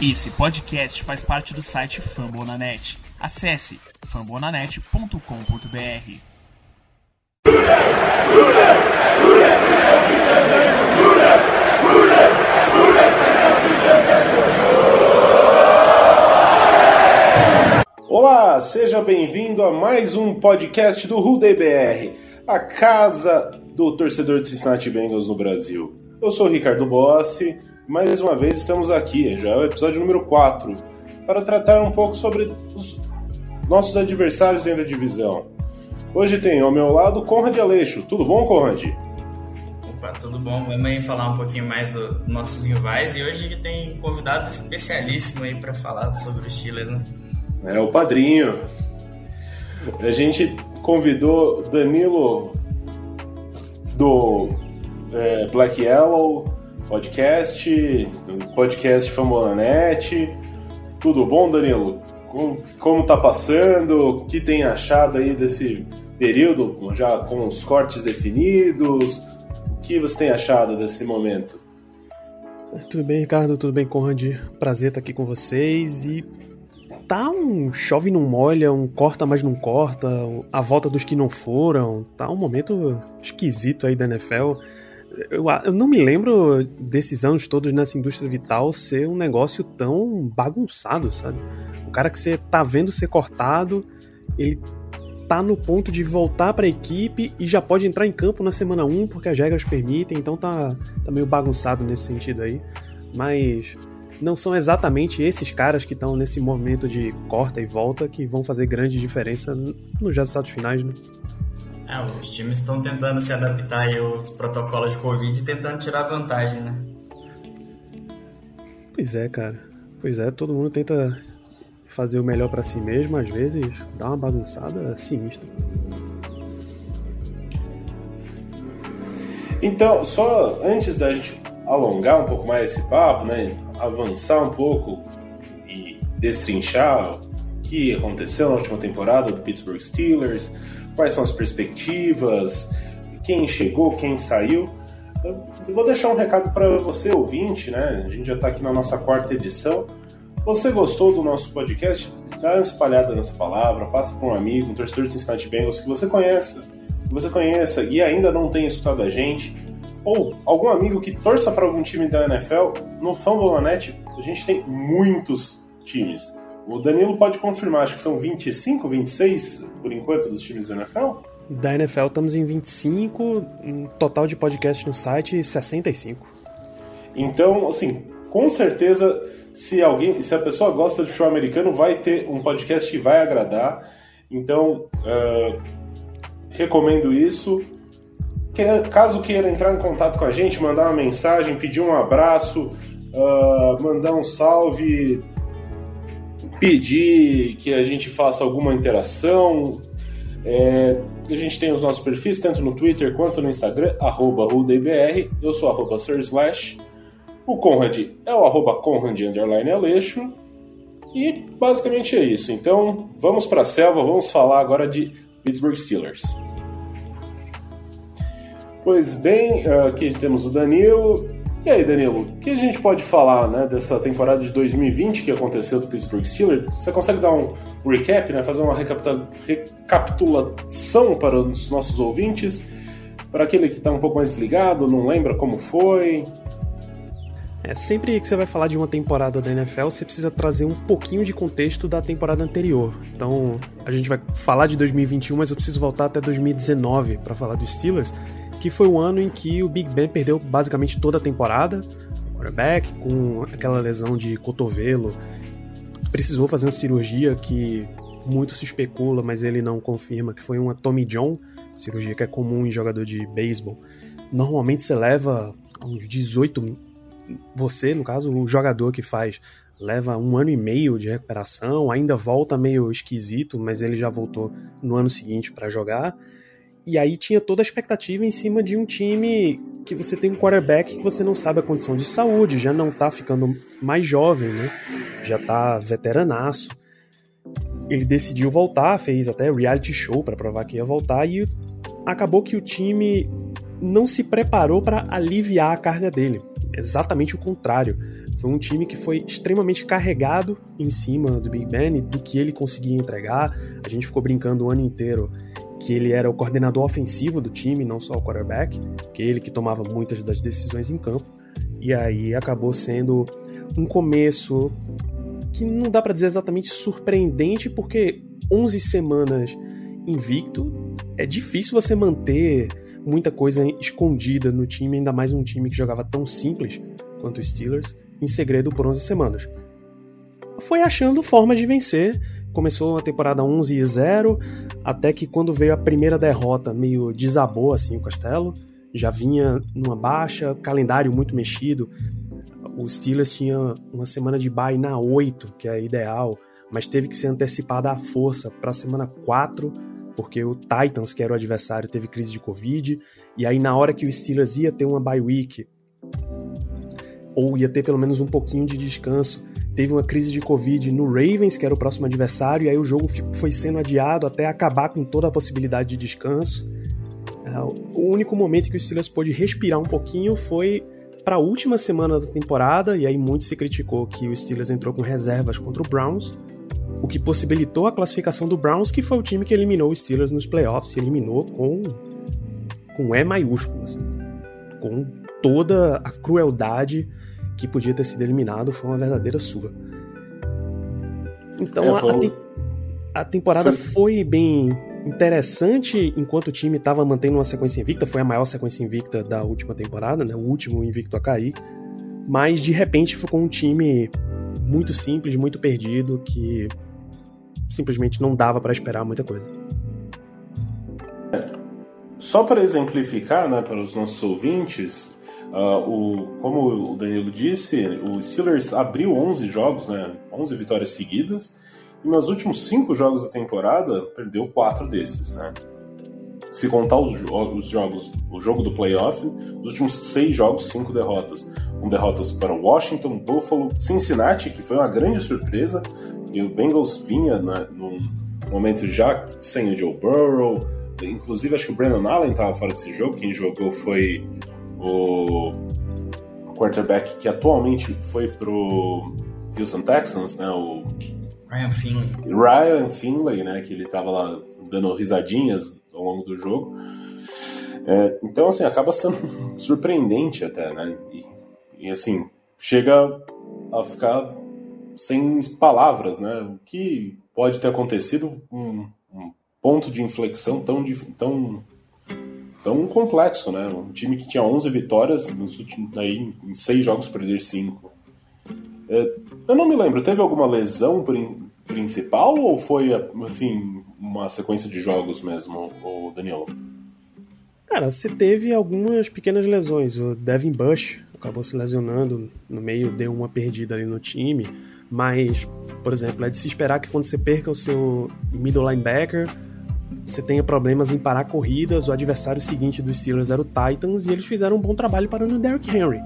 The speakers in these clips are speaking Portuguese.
Esse podcast faz parte do site Fambonanet. Acesse fambonanet.com.br. Olá, seja bem-vindo a mais um podcast do Ruday BR, a casa do torcedor de Cincinnati Bengals no Brasil. Eu sou o Ricardo Bossi mais uma vez estamos aqui, já é o episódio número 4, para tratar um pouco sobre os nossos adversários dentro da divisão. Hoje tem ao meu lado Conrad Aleixo. Tudo bom, Conrad? Opa, tudo bom. Vamos aí falar um pouquinho mais dos nossos rivais e hoje tem um convidado especialíssimo aí para falar sobre os Steelers, né? É o padrinho. A gente convidou Danilo do é, Black Yellow, podcast, podcast Fambonanet. Tudo bom, Danilo? Como, como tá passando? O que tem achado aí desse período, já com os cortes definidos? O que você tem achado desse momento? Tudo bem, Ricardo? Tudo bem, Conrad? Prazer estar aqui com vocês e tá um chove não molha, um corta mas não corta, a volta dos que não foram, tá um momento esquisito aí da NFL eu, eu, não me lembro desses anos todos nessa indústria vital ser um negócio tão bagunçado, sabe? O cara que você tá vendo ser cortado, ele tá no ponto de voltar para a equipe e já pode entrar em campo na semana 1 porque as regras permitem, então tá, tá meio bagunçado nesse sentido aí. Mas não são exatamente esses caras que estão nesse movimento de corta e volta que vão fazer grande diferença nos resultados finais, né? É, os times estão tentando se adaptar aos protocolos de Covid e tentando tirar vantagem, né? Pois é, cara. Pois é, todo mundo tenta fazer o melhor para si mesmo, às vezes dá uma bagunçada sinistra. Então, só antes da gente alongar um pouco mais esse papo, né, avançar um pouco e destrinchar o que aconteceu na última temporada do Pittsburgh Steelers, quais são as perspectivas, quem chegou, quem saiu. Eu vou deixar um recado para você, ouvinte, né? A gente já está aqui na nossa quarta edição. Você gostou do nosso podcast? Dá uma espalhada nessa palavra, passa para um amigo, um torcedor de Cincinnati Bengals que você conheça, que você conheça e ainda não tenha escutado a gente, ou algum amigo que torça para algum time da NFL. No Fambolanet a gente tem muitos times. O Danilo pode confirmar, acho que são 25, 26 por enquanto dos times da NFL? Da NFL estamos em 25, um total de podcast no site 65. Então, assim, com certeza, se alguém, se a pessoa gosta de show americano, vai ter um podcast que vai agradar. Então, uh, recomendo isso. Caso queira entrar em contato com a gente, mandar uma mensagem, pedir um abraço, uh, mandar um salve, pedir que a gente faça alguma interação. É, a gente tem os nossos perfis, tanto no Twitter quanto no Instagram, arroba RudeBR, eu sou arroba SirSlash, o Conrad é o arroba Conrad underline Aleixo, e basicamente é isso. Então, vamos para a selva, vamos falar agora de Pittsburgh Steelers. Pois bem, aqui temos o Danilo, e aí, Danilo, o que a gente pode falar né, dessa temporada de 2020 que aconteceu do Pittsburgh Steelers? Você consegue dar um recap, né, fazer uma recapitulação para os nossos ouvintes? Para aquele que está um pouco mais desligado, não lembra como foi? É, sempre que você vai falar de uma temporada da NFL, você precisa trazer um pouquinho de contexto da temporada anterior. Então, a gente vai falar de 2021, mas eu preciso voltar até 2019 para falar dos Steelers que foi o ano em que o Big Ben perdeu basicamente toda a temporada, quarterback, com aquela lesão de cotovelo, precisou fazer uma cirurgia que muito se especula, mas ele não confirma, que foi uma Tommy John, cirurgia que é comum em jogador de beisebol. Normalmente você leva uns 18, você, no caso, o jogador que faz, leva um ano e meio de recuperação, ainda volta meio esquisito, mas ele já voltou no ano seguinte para jogar. E aí tinha toda a expectativa em cima de um time que você tem um quarterback que você não sabe a condição de saúde, já não tá ficando mais jovem, né? Já tá veteranaço. Ele decidiu voltar, fez até reality show para provar que ia voltar e acabou que o time não se preparou para aliviar a carga dele. Exatamente o contrário. Foi um time que foi extremamente carregado em cima do Big Ben e do que ele conseguia entregar. A gente ficou brincando o ano inteiro que ele era o coordenador ofensivo do time, não só o quarterback, que ele que tomava muitas das decisões em campo. E aí acabou sendo um começo que não dá para dizer exatamente surpreendente, porque 11 semanas invicto é difícil você manter muita coisa escondida no time, ainda mais um time que jogava tão simples quanto o Steelers, em segredo por 11 semanas. Foi achando formas de vencer. Começou a temporada 11 e 0, até que quando veio a primeira derrota, meio desabou assim o castelo. Já vinha numa baixa, calendário muito mexido. O Steelers tinha uma semana de bye na 8, que é ideal, mas teve que ser antecipada à força para a semana 4 porque o Titans, que era o adversário, teve crise de Covid, e aí na hora que o Steelers ia ter uma bye week, ou ia ter pelo menos um pouquinho de descanso, teve uma crise de Covid no Ravens, que era o próximo adversário, e aí o jogo foi sendo adiado até acabar com toda a possibilidade de descanso. É, o único momento que o Steelers pôde respirar um pouquinho foi para a última semana da temporada, e aí muito se criticou que o Steelers entrou com reservas contra o Browns, o que possibilitou a classificação do Browns, que foi o time que eliminou os Steelers nos playoffs, e eliminou com com E maiúsculo, assim, com toda a crueldade que podia ter sido eliminado, foi uma verdadeira surra. Então é, a, te a, temporada foi... foi bem interessante enquanto o time estava mantendo uma sequência invicta, foi a maior sequência invicta da última temporada, né, o último invicto a cair, mas de repente ficou um time muito simples, muito perdido, que simplesmente não dava para esperar muita coisa. Só para exemplificar, né, para os nossos ouvintes, uh, o, como o Danilo disse, o Steelers abriu 11 jogos, né, 11 vitórias seguidas, e nos últimos 5 jogos da temporada perdeu 4 desses, né. Se contar os, os jogos, o jogo do playoff, os últimos 6 jogos, 5 derrotas. Com derrotas para Washington, Buffalo, Cincinnati, que foi uma grande surpresa, e o Bengals vinha né, num momento já sem o Joe Burrow. Inclusive, acho que o Brandon Allen estava fora desse jogo. Quem jogou foi o quarterback que atualmente foi pro Houston Texans, né? O Ryan Finley. Ryan Finley, né? Que ele estava lá dando risadinhas ao longo do jogo. É, então, assim, acaba sendo surpreendente até, né? E, e assim, chega a ficar sem palavras, né? O que pode ter acontecido um, um ponto de inflexão tão, tão, tão complexo, né? Um time que tinha 11 vitórias nos últimos, aí, em 6 jogos perder 5. É, eu não me lembro, teve alguma lesão principal ou foi assim uma sequência de jogos mesmo, o Daniel? Cara, você teve algumas pequenas lesões. O Devin Bush acabou se lesionando no meio, deu uma perdida ali no time. Mas, por exemplo, é de se esperar que quando você perca o seu middle linebacker, você tenha problemas em parar corridas. O adversário seguinte dos Steelers era o Titans e eles fizeram um bom trabalho parando o Derrick Henry.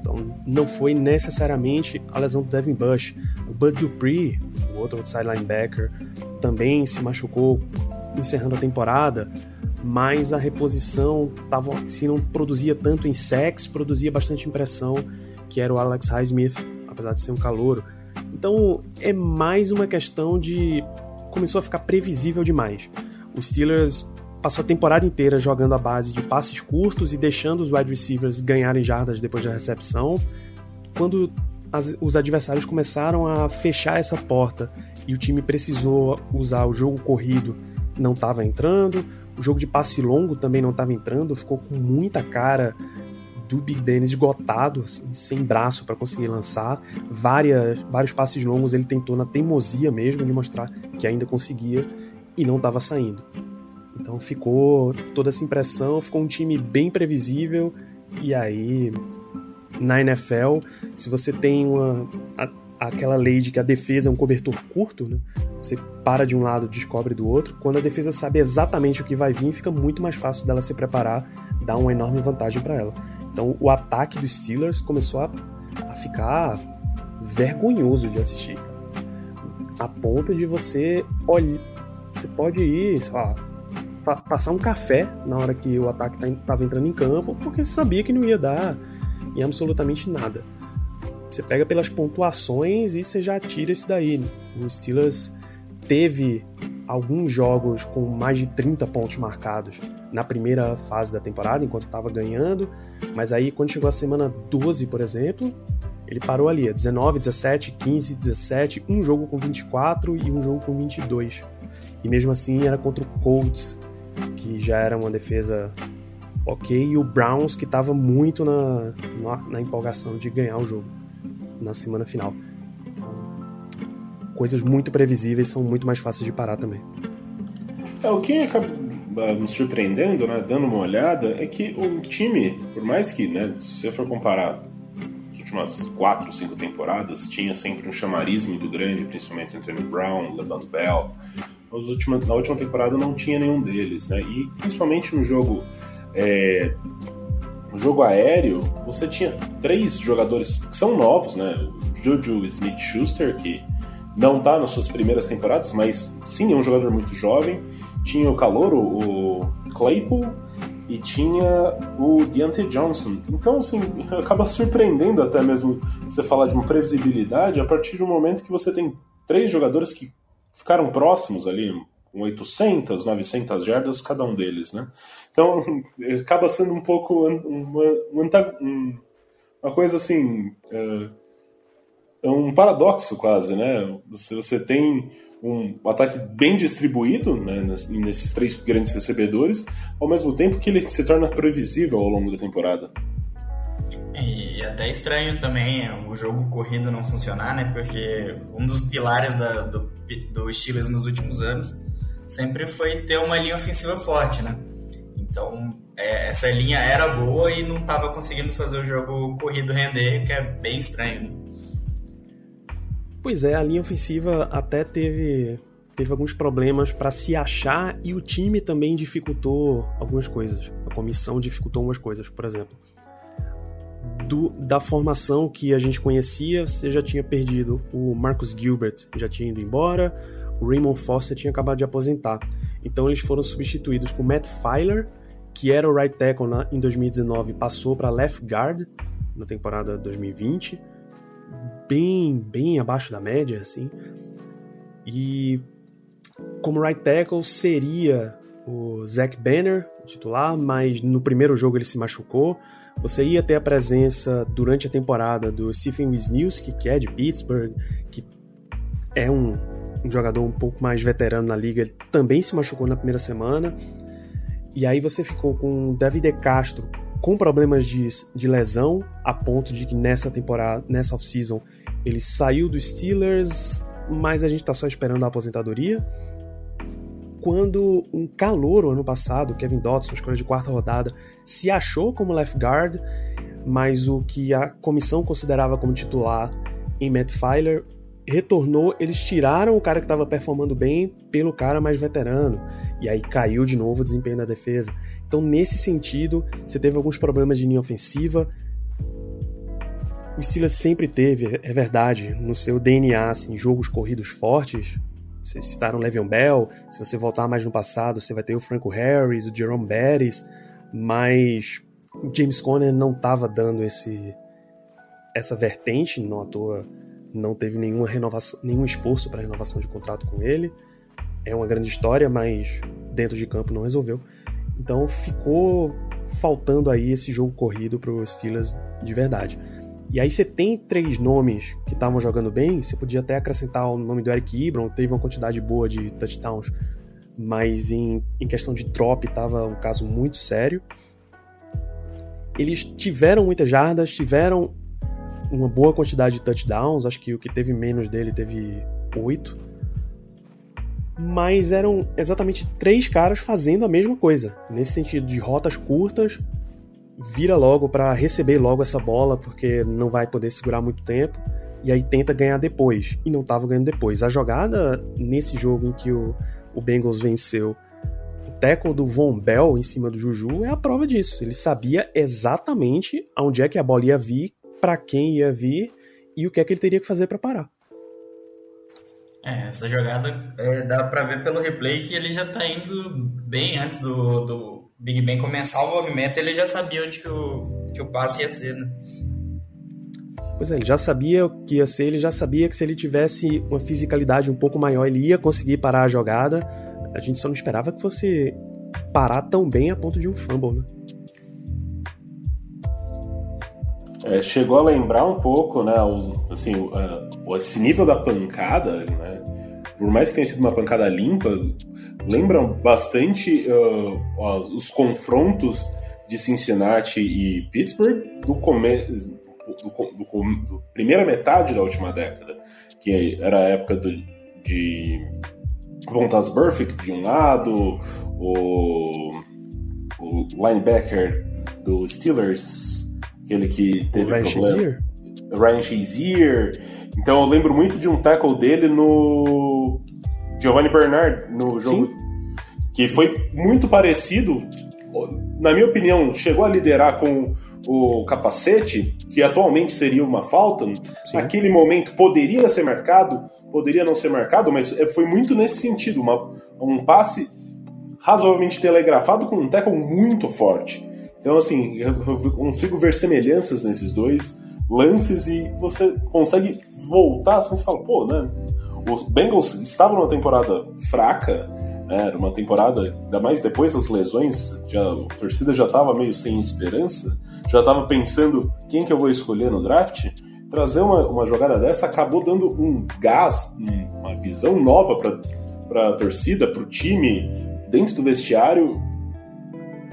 Então, não foi necessariamente a lesão do Devin Bush. O Bud Dupree, o outro outside linebacker, também se machucou encerrando a temporada, mas a reposição tava, se não produzia tanto em sacks, produzia bastante impressão, que era o Alex Highsmith, apesar de ser um calouro. Então é mais uma questão de. Começou a ficar previsível demais. Os Steelers passou a temporada inteira jogando a base de passes curtos e deixando os wide receivers ganharem jardas depois da recepção. Quando as, os adversários começaram a fechar essa porta e o time precisou usar o jogo corrido, não estava entrando. O jogo de passe longo também não estava entrando, ficou com muita cara do Big Ben esgotado, assim, sem braço para conseguir lançar. Várias, vários passes longos ele tentou na teimosia mesmo de mostrar que ainda conseguia e não estava saindo. Então ficou toda essa impressão, ficou um time bem previsível e aí na NFL, se você tem uma a, aquela lei de que a defesa é um cobertor curto, né? Você para de um lado, descobre do outro. Quando a defesa sabe exatamente o que vai vir, fica muito mais fácil dela se preparar, dá uma enorme vantagem para ela. Então o ataque dos Steelers começou a, a ficar vergonhoso de assistir. A ponto de você olhar. Você pode ir, sei lá, passar um café na hora que o ataque estava tá entrando em campo, porque você sabia que não ia dar em absolutamente nada. Você pega pelas pontuações e você já tira isso daí. O Steelers teve alguns jogos com mais de 30 pontos marcados na primeira fase da temporada, enquanto estava ganhando, mas aí quando chegou a semana 12, por exemplo, ele parou ali, 19, 17, 15, 17, um jogo com 24 e um jogo com 22. E mesmo assim era contra o Colts, que já era uma defesa ok, e o Browns que estava muito na, na, na, empolgação de ganhar o jogo na semana final. Coisas muito previsíveis são muito mais fáceis de parar também. É, o que acaba me surpreendendo, né, dando uma olhada, é que o time, por mais que, né, se você for comparar as últimas quatro, cinco temporadas, tinha sempre um chamariz muito grande, principalmente Anthony Brown, Levant Bell. na última temporada não tinha nenhum deles, né? E principalmente no jogo é, no jogo aéreo, você tinha três jogadores que são novos, né? O Juju Smith-Schuster, que não está nas suas primeiras temporadas, mas sim é um jogador muito jovem. Tinha o Calouro, o Claypool, e tinha o Deontay Johnson. Então, assim, acaba surpreendendo até mesmo você falar de uma previsibilidade a partir do momento que você tem três jogadores que ficaram próximos ali, com 800, 900 jardas cada um deles, né? Então, acaba sendo um pouco uma, uma, uma coisa assim. É, é um paradoxo quase, né? Você, você tem um ataque bem distribuído né, nesses três grandes recebedores, ao mesmo tempo que ele se torna previsível ao longo da temporada. E até estranho também é, o jogo corrido não funcionar, né? Porque um dos pilares da, do, do Steelers nos últimos anos sempre foi ter uma linha ofensiva forte, né? Então, é, essa linha era boa e não estava conseguindo fazer o jogo corrido render, que é bem estranho. Né? Pois é, a linha ofensiva até teve, teve alguns problemas para se achar e o time também dificultou algumas coisas. A comissão dificultou algumas coisas, por exemplo. Do, da formação que a gente conhecia, você já tinha perdido o Marcus Gilbert, já tinha ido embora, o Raymond Foster tinha acabado de aposentar. Então eles foram substituídos com Matt Filer, que era o right tackle na, em 2019, passou para left guard na temporada 2020, bem bem abaixo da média assim. E como right tackle seria o Zach Banner, titular, mas no primeiro jogo ele se machucou. Você ia ter a presença durante a temporada do Stephen Wisniewski, que é de Pittsburgh, que é um um jogador um pouco mais veterano na liga, ele também se machucou na primeira semana. E aí você ficou com o David De Castro com problemas de, de lesão, a ponto de que nessa temporada, nessa off-season, ele saiu dos Steelers, mas a gente tá só esperando a aposentadoria. Quando um calor ano passado, Kevin Dotson, escolha de quarta rodada, se achou como left guard, mas o que a comissão considerava como titular em Matt Filer, retornou, eles tiraram o cara que estava performando bem pelo cara mais veterano. E aí caiu de novo o desempenho da defesa. Então, nesse sentido, você teve alguns problemas de linha ofensiva. O Steelers sempre teve, é verdade, no seu DNA, assim, jogos corridos fortes. Vocês citaram Le'Veon Bell. Se você voltar mais no passado, você vai ter o Franco Harris, o Jerome Bettis. Mas o James Conner não estava dando esse essa vertente, não à toa não teve nenhuma renovação, nenhum esforço para renovação de contrato com ele. É uma grande história, mas dentro de campo não resolveu. Então ficou faltando aí esse jogo corrido para os Steelers de verdade. E aí você tem três nomes que estavam jogando bem, você podia até acrescentar o nome do Eric Ibron, teve uma quantidade boa de touchdowns, mas em, em questão de drop estava um caso muito sério. Eles tiveram muitas jardas, tiveram uma boa quantidade de touchdowns, acho que o que teve menos dele teve oito. Mas eram exatamente três caras fazendo a mesma coisa, nesse sentido de rotas curtas, vira logo para receber logo essa bola, porque não vai poder segurar muito tempo, e aí tenta ganhar depois, e não estava ganhando depois. A jogada nesse jogo em que o, o Bengals venceu o tackle do Von Bell em cima do Juju é a prova disso. Ele sabia exatamente aonde é que a bola ia vir, para quem ia vir e o que é que ele teria que fazer para parar. É, essa jogada é, dá para ver pelo replay que ele já tá indo bem antes do, do Big Ben começar o movimento, ele já sabia onde que o, que o passe ia ser, né? Pois é, ele já sabia o que ia ser, ele já sabia que se ele tivesse uma fisicalidade um pouco maior, ele ia conseguir parar a jogada. A gente só não esperava que fosse parar tão bem a ponto de um fumble, né? É, chegou a lembrar um pouco, né, assim, uh, esse nível da pancada, né, por mais que tenha sido uma pancada limpa, lembram bastante uh, os confrontos de Cincinnati e Pittsburgh do começo do, do, do, primeira metade da última década, que era a época do, de Vontas Burfict de um lado, o, o linebacker do Steelers Aquele que teve Ryan problema. Shazier? Ryan Shazier. Então eu lembro muito de um tackle dele no Giovanni Bernard, no jogo. Sim. Que foi muito parecido. Na minha opinião, chegou a liderar com o capacete, que atualmente seria uma falta. Sim. Naquele momento poderia ser marcado, poderia não ser marcado, mas é, foi muito nesse sentido. Uma, um passe razoavelmente telegrafado com um tackle muito forte. Então, assim, eu consigo ver semelhanças nesses dois lances e você consegue voltar assim, você fala, pô, né? Os Bengals estavam numa temporada fraca, né? Era uma temporada, ainda mais depois das lesões, já, a torcida já estava meio sem esperança, já estava pensando quem que eu vou escolher no draft. Trazer uma, uma jogada dessa acabou dando um gás, uma visão nova para a torcida, para o time, dentro do vestiário,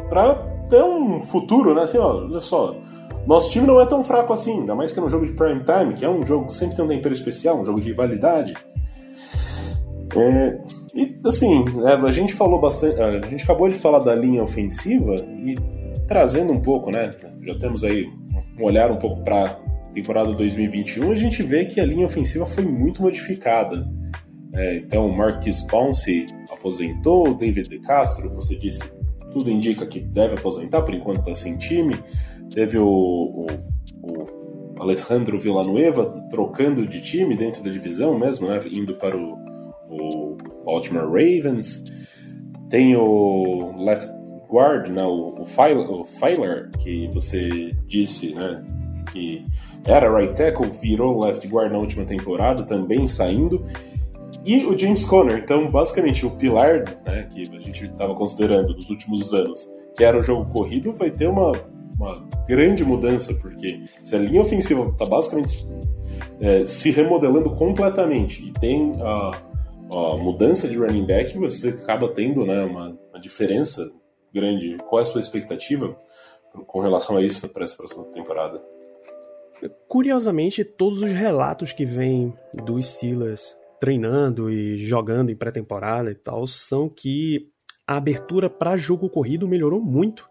para ter um futuro, né? Assim, ó, olha só. Nosso time não é tão fraco assim, ainda mais que é um jogo de prime time, que é um jogo que sempre tem um tempero especial, um jogo de rivalidade. É, e assim, é, a gente falou bastante. A gente acabou de falar da linha ofensiva e trazendo um pouco, né? Já temos aí um olhar um pouco para temporada 2021, a gente vê que a linha ofensiva foi muito modificada. É, então, Marquis Ponce aposentou, David De Castro, você disse, tudo indica que deve aposentar, por enquanto está sem time. Teve o, o, o, Alessandro Villanueva trocando de time dentro da divisão mesmo, né? indo para o, o Baltimore Ravens. Tem o left guard, né? o, o, Filer, o Filer, que você disse né? que era right tackle, virou left guard na última temporada, também saindo. E o James Conner, então, basicamente, o pilar né, que a gente estava considerando nos últimos anos, que era o jogo corrido, vai ter uma, uma grande mudança, porque se a linha ofensiva está basicamente é, se remodelando completamente e tem a, a, mudança de running back, você acaba tendo né, uma, uma diferença grande. Qual é a sua expectativa com relação a isso para essa próxima temporada? Curiosamente, todos os relatos que vêm do Steelers treinando e jogando em pré-temporada e tal, são que a abertura para jogo corrido melhorou muito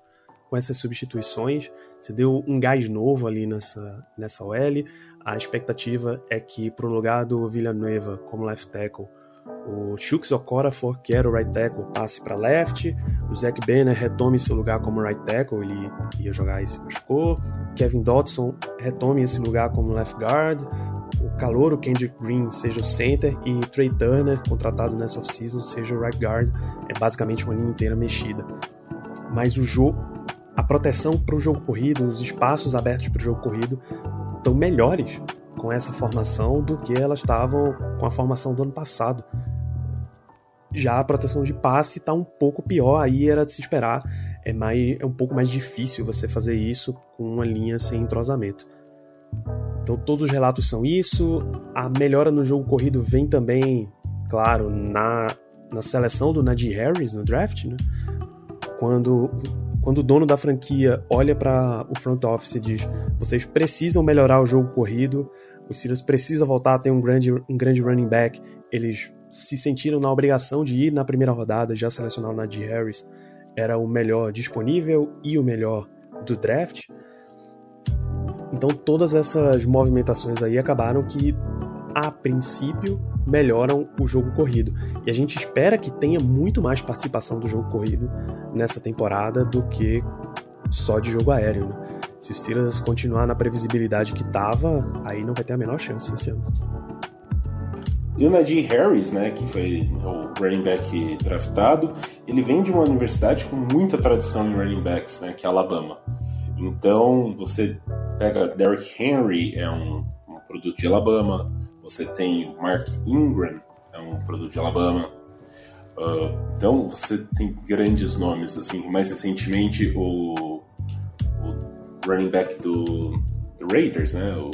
com essas substituições. Você deu um gás novo ali nessa, nessa OL. A expectativa é que pro lugar do Villanueva como left tackle, o Chuks Okorafor, que era o right tackle, passe para left. O Zach Banner retome seu lugar como right tackle, ele ia jogar e se machucou. Kevin Dodson retome esse lugar como left guard o calor, o Kendrick Green, seja o center e Trey Turner, contratado nessa off-season, seja o right guard. É basicamente uma linha inteira mexida. Mas o jogo, a proteção para o jogo corrido, os espaços abertos para o jogo corrido estão melhores com essa formação do que elas estavam com a formação do ano passado. Já a proteção de passe está um pouco pior, aí era de se esperar. É, mais, é um pouco mais difícil você fazer isso com uma linha sem entrosamento. Então todos os relatos são isso. A melhora no jogo corrido vem também, claro, na, na seleção do Najee Harris no draft, né? Quando, quando o dono da franquia olha para o front office e diz: vocês precisam melhorar o jogo corrido, os Steelers precisam voltar a ter um grande, um grande running back, eles se sentiram na obrigação de ir na primeira rodada, já selecionar o Najee Harris, era o melhor disponível e o melhor do draft. Então todas essas movimentações aí acabaram que a princípio melhoram o jogo corrido. E a gente espera que tenha muito mais participação do jogo corrido nessa temporada do que só de jogo aéreo. Né? Se o Steelers continuar na previsibilidade que estava, aí não vai ter a menor chance esse ano. E o Najee Harris, né, que foi o running back draftado, ele vem de uma universidade com muita tradição em running backs, né, que é Alabama. Então, você pega Derrick Henry, é um, um produto de Alabama. Você tem Mark Ingram, é um produto de Alabama. Uh, então você tem grandes nomes, assim, mais recentemente o running back do, Raiders, né, o,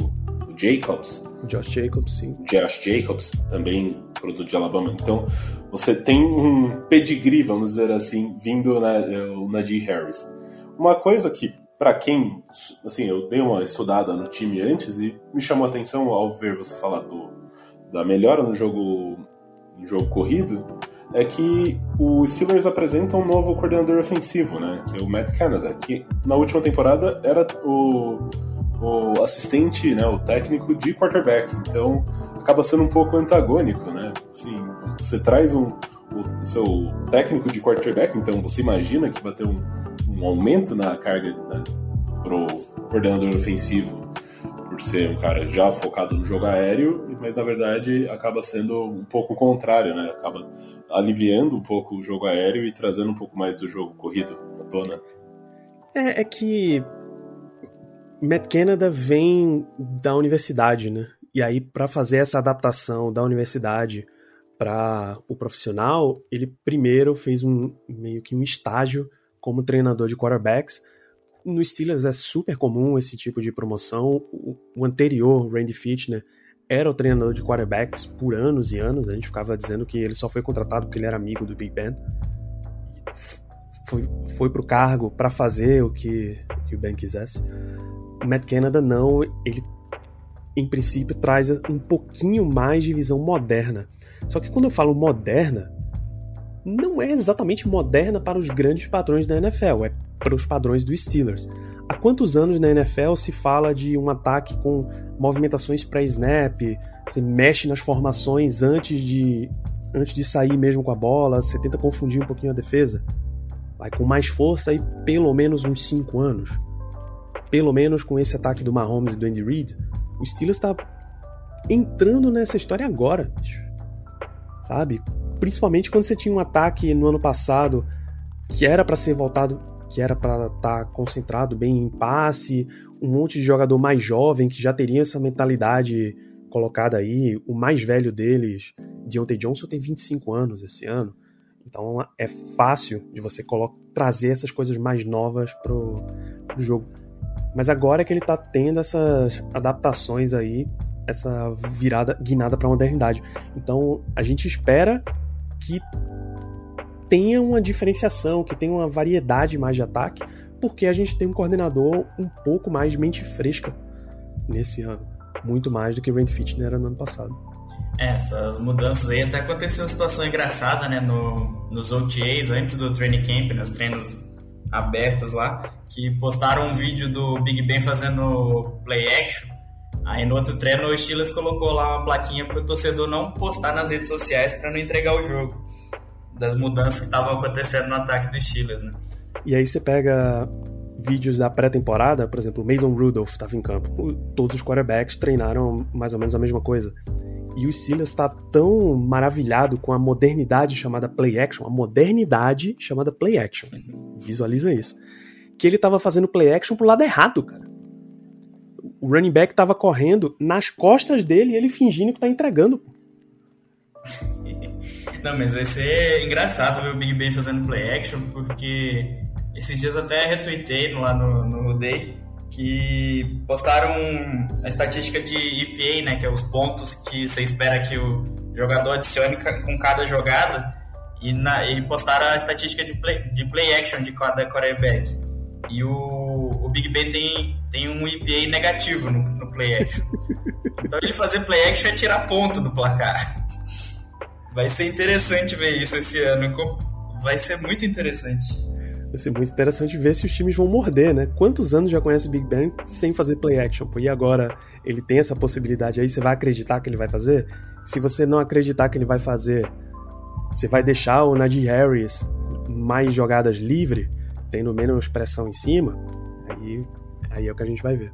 o, Jacobs. Josh Jacobs, sim. Josh Jacobs, também produto de Alabama. Então você tem um pedigree, vamos dizer assim, vindo na, o Najee Harris. Uma coisa que para quem, assim, eu dei uma estudada no time antes e me chamou a atenção ao ver você falar do, da melhora no jogo, no jogo corrido, é que o Steelers apresenta um novo coordenador ofensivo, né? Que é o Matt Canada, que na última temporada era o, o assistente, né? O técnico de quarterback. Então acaba sendo um pouco antagônico, né? Assim, você traz um, o seu técnico de quarterback, então você imagina que vai ter um, um aumento na carga né, pro coordenador ofensivo por ser um cara já focado no jogo aéreo, mas na verdade acaba sendo um pouco o contrário, né? Acaba aliviando um pouco o jogo aéreo e trazendo um pouco mais do jogo corrido à tona. É, é que Matt Canada vem da universidade, né? E aí para fazer essa adaptação da universidade para o profissional, ele primeiro fez um meio que um estágio como treinador de quarterbacks no Steelers é super comum esse tipo de promoção. O, anterior, Randy Fitchner, era o treinador de quarterbacks por anos e anos. A gente ficava dizendo que ele só foi contratado porque ele era amigo do Big Ben. Foi, foi pro cargo para fazer o que, o que o Ben quisesse. O Matt Canada não, ele em princípio traz um pouquinho mais de visão moderna. Só que quando eu falo moderna, não é exatamente moderna para os grandes padrões da NFL, é para os padrões do Steelers. Há quantos anos na NFL se fala de um ataque com movimentações pré-snap, você mexe nas formações antes de, antes de sair mesmo com a bola, você tenta confundir um pouquinho a defesa? Vai com mais força aí pelo menos uns 5 anos. Pelo menos com esse ataque do Mahomes e do Andy Reid, o Steelers está entrando nessa história agora, sabe? Principalmente quando você tinha um ataque no ano passado que era para ser voltado que era para estar tá concentrado bem em passe, um monte de jogador mais jovem que já teria essa mentalidade colocada aí. O mais velho deles, Deontay Johnson, tem 25 anos esse ano. Então é fácil de você trazer essas coisas mais novas pro, pro jogo. Mas agora é que ele tá tendo essas adaptações aí, essa virada, guinada pra modernidade. Então a gente espera que tenha uma diferenciação, que tenha uma variedade mais de ataque, porque a gente tem um coordenador um pouco mais mente fresca nesse ano. Muito mais do que o Randy Fitner era no ano passado. É, essas mudanças aí até aconteceu uma situação engraçada, né? No, nos OTAs, antes do training camp, nos treinos abertos lá, que postaram um vídeo do Big Ben fazendo play action. Aí no outro treino o Steelers colocou lá uma plaquinha para o torcedor não postar nas redes sociais para não entregar o jogo das mudanças que estavam acontecendo no ataque dos Steelers, né? E aí você pega vídeos da pré-temporada, por exemplo, Mason Rudolph estava em campo. Todos os quarterbacks treinaram mais ou menos a mesma coisa. E o Steelers está tão maravilhado com a modernidade chamada play action, a modernidade chamada play action. Visualiza isso. Que ele estava fazendo play action pro lado errado, cara. O running back estava correndo nas costas dele e ele fingindo que tá entregando. Não, mas vai ser engraçado ver o Big Ben fazendo play action, porque esses dias eu até retuitei lá no, no Day que postaram a estatística de EPA, né, que é os pontos que você espera que o jogador adicione com cada jogada, e, na, e postaram a estatística de play, de play action de cada quarterback. E o, o Big Ben tem, tem um EPA negativo no, no play action. Então ele fazer play action é tirar ponto do placar. Vai ser interessante ver isso esse ano. Vai ser muito interessante. Vai ser muito interessante ver se os times vão morder, né? Quantos anos já conhece o Big Ben sem fazer play action? E agora ele tem essa possibilidade aí, você vai acreditar que ele vai fazer? Se você não acreditar que ele vai fazer, você vai deixar o Najee Harris mais jogadas livre, tendo menos pressão em cima? Aí, aí é o que a gente vai ver.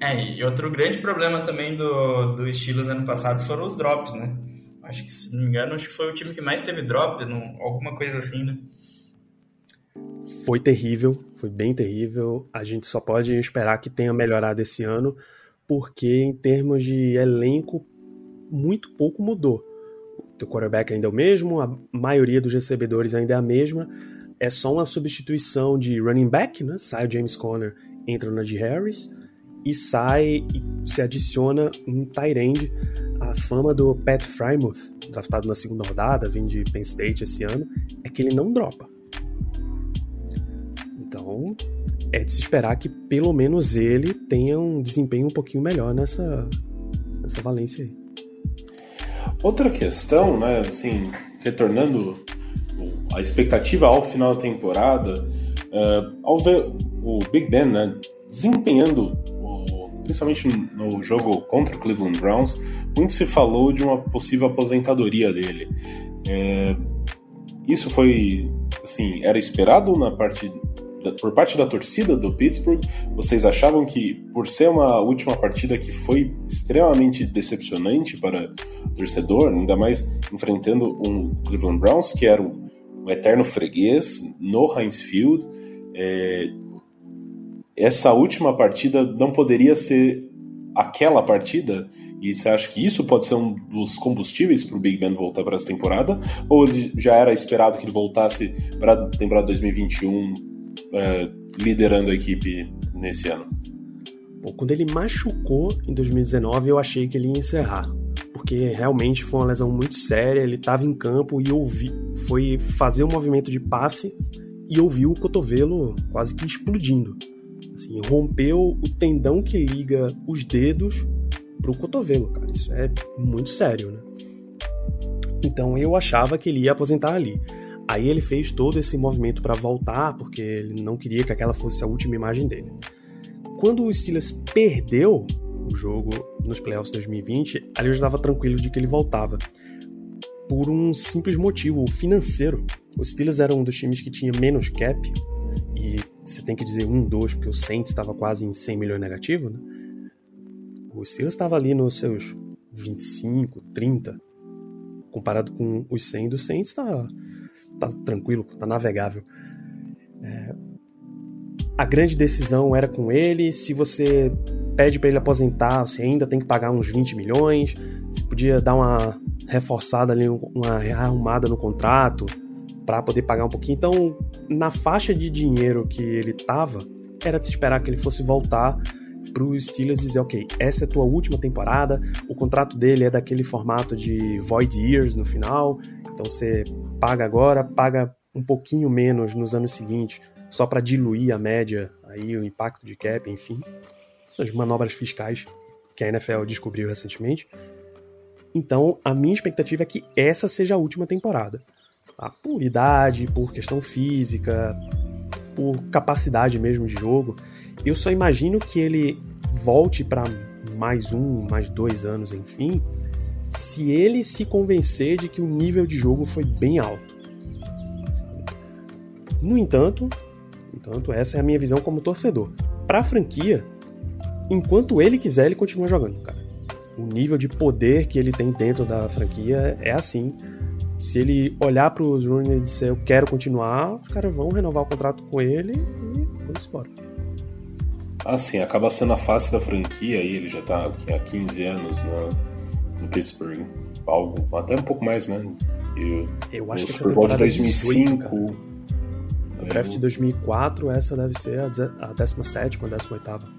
É, e outro grande problema também do, do Steelers ano passado foram os drops, né? Acho que, se não me engano, acho que foi o time que mais teve drop, não, alguma coisa assim, né? foi terrível, foi bem terrível. A gente só pode esperar que tenha melhorado esse ano, porque em termos de elenco, muito pouco mudou. O quarterback ainda é o mesmo, a maioria dos recebedores ainda é a mesma. É só uma substituição de running back, né? Sai o James Conner, entra o Najee Harris e sai e se adiciona um tight end. A fama do Pat Frymouth, draftado na segunda rodada, vindo de Penn State esse ano, é que ele não dropa. Então, é de se esperar que pelo menos ele tenha um desempenho um pouquinho melhor nessa, nessa valência aí. Outra questão, né, assim, retornando a expectativa ao final da temporada, uh, ao ver o Big Ben né, desempenhando, o, principalmente no jogo contra o Cleveland Browns, muito se falou de uma possível aposentadoria dele. É, isso foi, assim, era esperado na parte por parte da torcida do Pittsburgh, vocês achavam que, por ser uma última partida que foi extremamente decepcionante para o torcedor, ainda mais enfrentando um Cleveland Browns, que era o, eterno freguês no Heinz Field, é, essa última partida não poderia ser aquela partida? E você acha que isso pode ser um dos combustíveis para o Big Ben voltar para essa temporada? Ou ele já era esperado que ele voltasse para a temporada 2021 é, liderando a equipe nesse ano? Bom, quando ele machucou em 2019, eu achei que ele ia encerrar. Porque realmente foi uma lesão muito séria, ele estava em campo e ouvi, foi fazer um movimento de passe e ouviu o cotovelo quase que explodindo. Assim, rompeu o tendão que liga os dedos pro cotovelo, cara. Isso é muito sério, né? Então eu achava que ele ia aposentar ali. Aí ele fez todo esse movimento para voltar, porque ele não queria que aquela fosse a última imagem dele. Quando o Steelers perdeu o jogo nos playoffs 2020, ali eu estava tranquilo de que ele voltava. Por um simples motivo financeiro. Os Steelers eram um dos times que tinha menos cap, e você tem que dizer um, dois, porque o Saints estava quase em 100 milhões negativo, né? O Steelers estava ali nos seus 25, 30, comparado com os 100 do Saints, tá tá tranquilo, tá navegável. É, a grande decisão era com ele. Se você pede para ele aposentar, você ainda tem que pagar uns 20 milhões. Você podia dar uma reforçada ali, uma rearrumada no contrato para poder pagar um pouquinho. Então, na faixa de dinheiro que ele tava, era de se esperar que ele fosse voltar para os Steelers dizer, ok, essa é a tua última temporada, o contrato dele é daquele formato de void years no final, então você paga agora, paga um pouquinho menos nos anos seguintes, só para diluir a média, aí o impacto de cap, enfim. Essas manobras fiscais que a NFL descobriu recentemente. Então, a minha expectativa é que essa seja a última temporada. Tá? Por idade, por questão física, por capacidade mesmo de jogo. Eu só imagino que ele volte para mais um, mais dois anos, enfim, se ele se convencer de que o nível de jogo foi bem alto. No entanto, entanto, essa é a minha visão como torcedor. Para a franquia, enquanto ele quiser, ele continua jogando, cara. O nível de poder que ele tem dentro da franquia é assim. Se ele olhar para os Rooney e dizer eu quero continuar, os caras vão renovar o contrato com ele e vamos embora. Ah, sim, acaba sendo a face da franquia e ele já tá aqui há 15 anos, né? no Pittsburgh. Algo, até um pouco mais, né? E eu acho que Super Bowl de 2005. 18, o draft de 2004, essa deve ser a 17 a 18.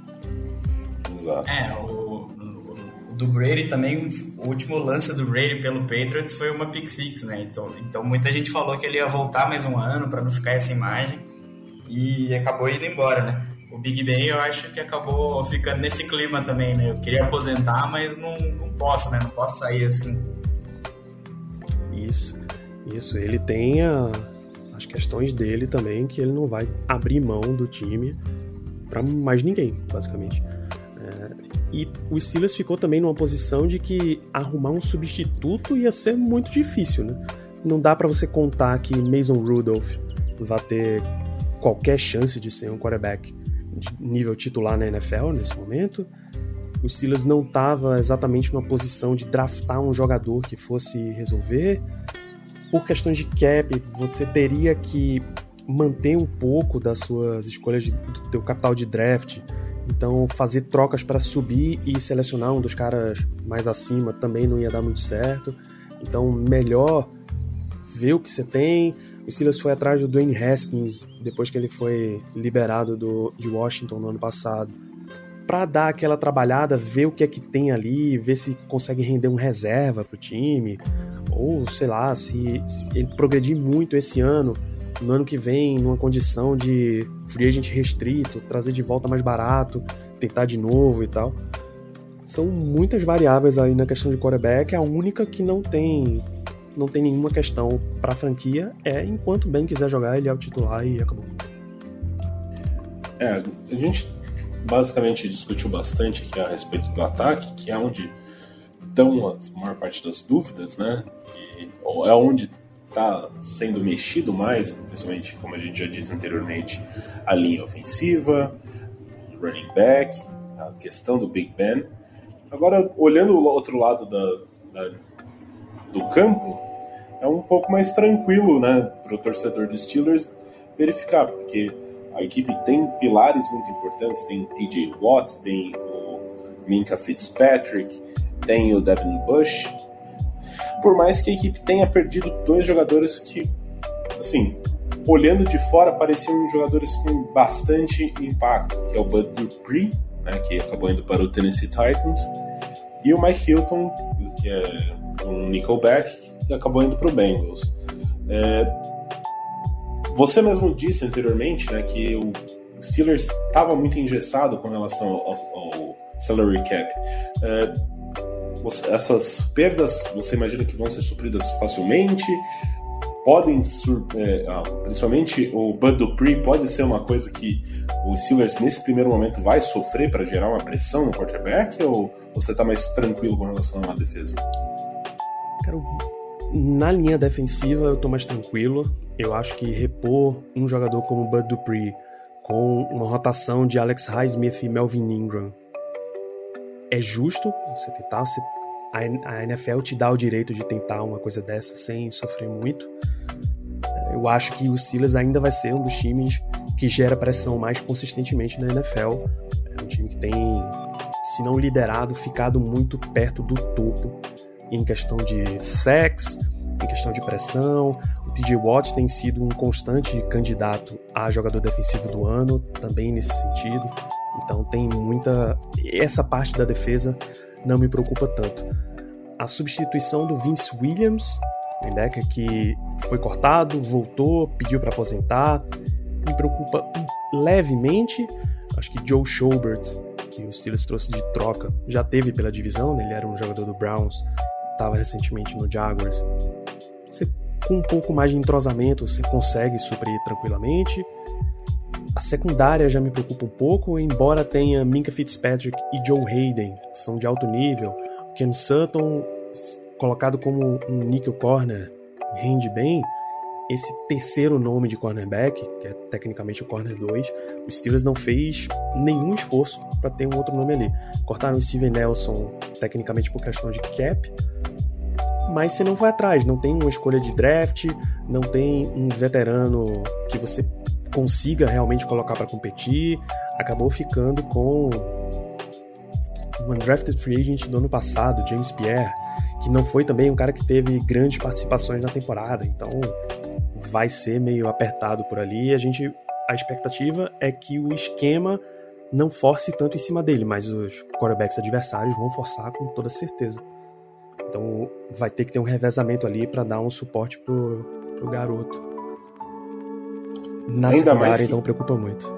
Exato. É, o, o, do Brady também, o último lance do Brady pelo Patriots foi uma pick six, né? Então, então muita gente falou que ele ia voltar mais um ano para não ficar essa imagem e acabou indo embora, né? o Big Ben eu acho que acabou ficando nesse clima também, né? Eu queria aposentar, mas não, não posso, né? Não posso sair assim. Isso, isso. Ele tem a, as questões dele também, que ele não vai abrir mão do time para mais ninguém, basicamente. É, e o Steelers ficou também numa posição de que arrumar um substituto ia ser muito difícil, né? Não dá para você contar que Mason Rudolph vai ter qualquer chance de ser um quarterback nível titular na NFL nesse momento. O Steelers não estava exatamente numa posição de draftar um jogador que fosse resolver. Por questões de cap, você teria que manter um pouco das suas escolhas de, do teu capital de draft. Então, fazer trocas para subir e selecionar um dos caras mais acima também não ia dar muito certo. Então, melhor ver o que você tem. O Steelers foi atrás do Dwayne Haskins depois que ele foi liberado do, de Washington no ano passado. Para dar aquela trabalhada, ver o que é que tem ali, ver se consegue render um reserva pro time, ou sei lá, se, se ele progredir muito esse ano, no ano que vem, numa condição de free agent restrito, trazer de volta mais barato, tentar de novo e tal. São muitas variáveis aí na questão de quarterback. A única que não tem não tem nenhuma questão para a franquia é enquanto o Ben quiser jogar, ele é o titular e acabou. É, a gente basicamente discutiu bastante aqui a respeito do ataque, que é onde estão a maior parte das dúvidas, né? E, é onde está sendo mexido mais, principalmente, como a gente já disse anteriormente, a linha ofensiva, o running back, a questão do Big Ben. Agora, olhando o outro lado da, da, do campo, é um pouco mais tranquilo né, para o torcedor dos Steelers verificar, porque a equipe tem pilares muito importantes, tem TJ Watt, tem o Minka Fitzpatrick, tem o Devin Bush, por mais que a equipe tenha perdido dois jogadores que, assim, olhando de fora, pareciam jogadores com bastante impacto, que é o Bud Dupree, né, que acabou indo para o Tennessee Titans, e o Mike Hilton, que é um nickelback, que acabou indo para o Bengals. É, você mesmo disse anteriormente né, que o Steelers estava muito engessado com relação ao, ao salary cap. É, essas perdas você imagina que vão ser supridas facilmente? Podem, é, ah, principalmente o Bud Dupree, pode ser uma coisa que o Steelers nesse primeiro momento vai sofrer para gerar uma pressão no quarterback ou você está mais tranquilo com relação à defesa? Cara, na linha defensiva eu estou mais tranquilo. Eu acho que repor um jogador como o Bud Dupree com uma rotação de Alex Highsmith e Melvin Ingram é justo você tentar, você, a, NFL te dá o direito de tentar uma coisa dessa sem sofrer muito. Eu acho que o Steelers ainda vai ser um dos times que gera pressão mais consistentemente na NFL. É um time que tem, se não liderado, ficado muito perto do topo em questão de sex, em questão de pressão. O TJ Watt tem sido um constante candidato a jogador defensivo do ano, também nesse sentido. Então tem muita. Essa parte da defesa não me preocupa tanto. A substituição do Vince Williams, linebacker que foi cortado, voltou, pediu para aposentar, me preocupa levemente. Acho que Joe Schobert, que o Steelers trouxe de troca, já teve pela divisão, né? ele era um jogador do Browns, estava recentemente no Jaguars. Você, com um pouco mais de entrosamento, você consegue suprir tranquilamente. A secundária já me preocupa um pouco, embora tenha Minka Fitzpatrick e Joe Hayden, que são de alto nível. Ken Sutton, colocado como um nickel corner, rende bem. Esse terceiro nome de cornerback, que é tecnicamente o corner 2, o Steelers não fez nenhum esforço para ter um outro nome ali. Cortaram o Steven Nelson, tecnicamente por questão de cap, mas você não foi atrás, não tem uma escolha de draft, não tem um veterano que você consiga realmente colocar para competir, acabou ficando com um undrafted free agent do ano passado, James Pierre, que não foi também um cara que teve grandes participações na temporada, então vai ser meio apertado por ali. A gente, a expectativa é que o esquema não force tanto em cima dele, mas os quarterbacks adversários vão forçar com toda certeza. Então vai ter que ter um revezamento ali para dar um suporte pro, pro garoto na ainda mais que, então preocupa muito.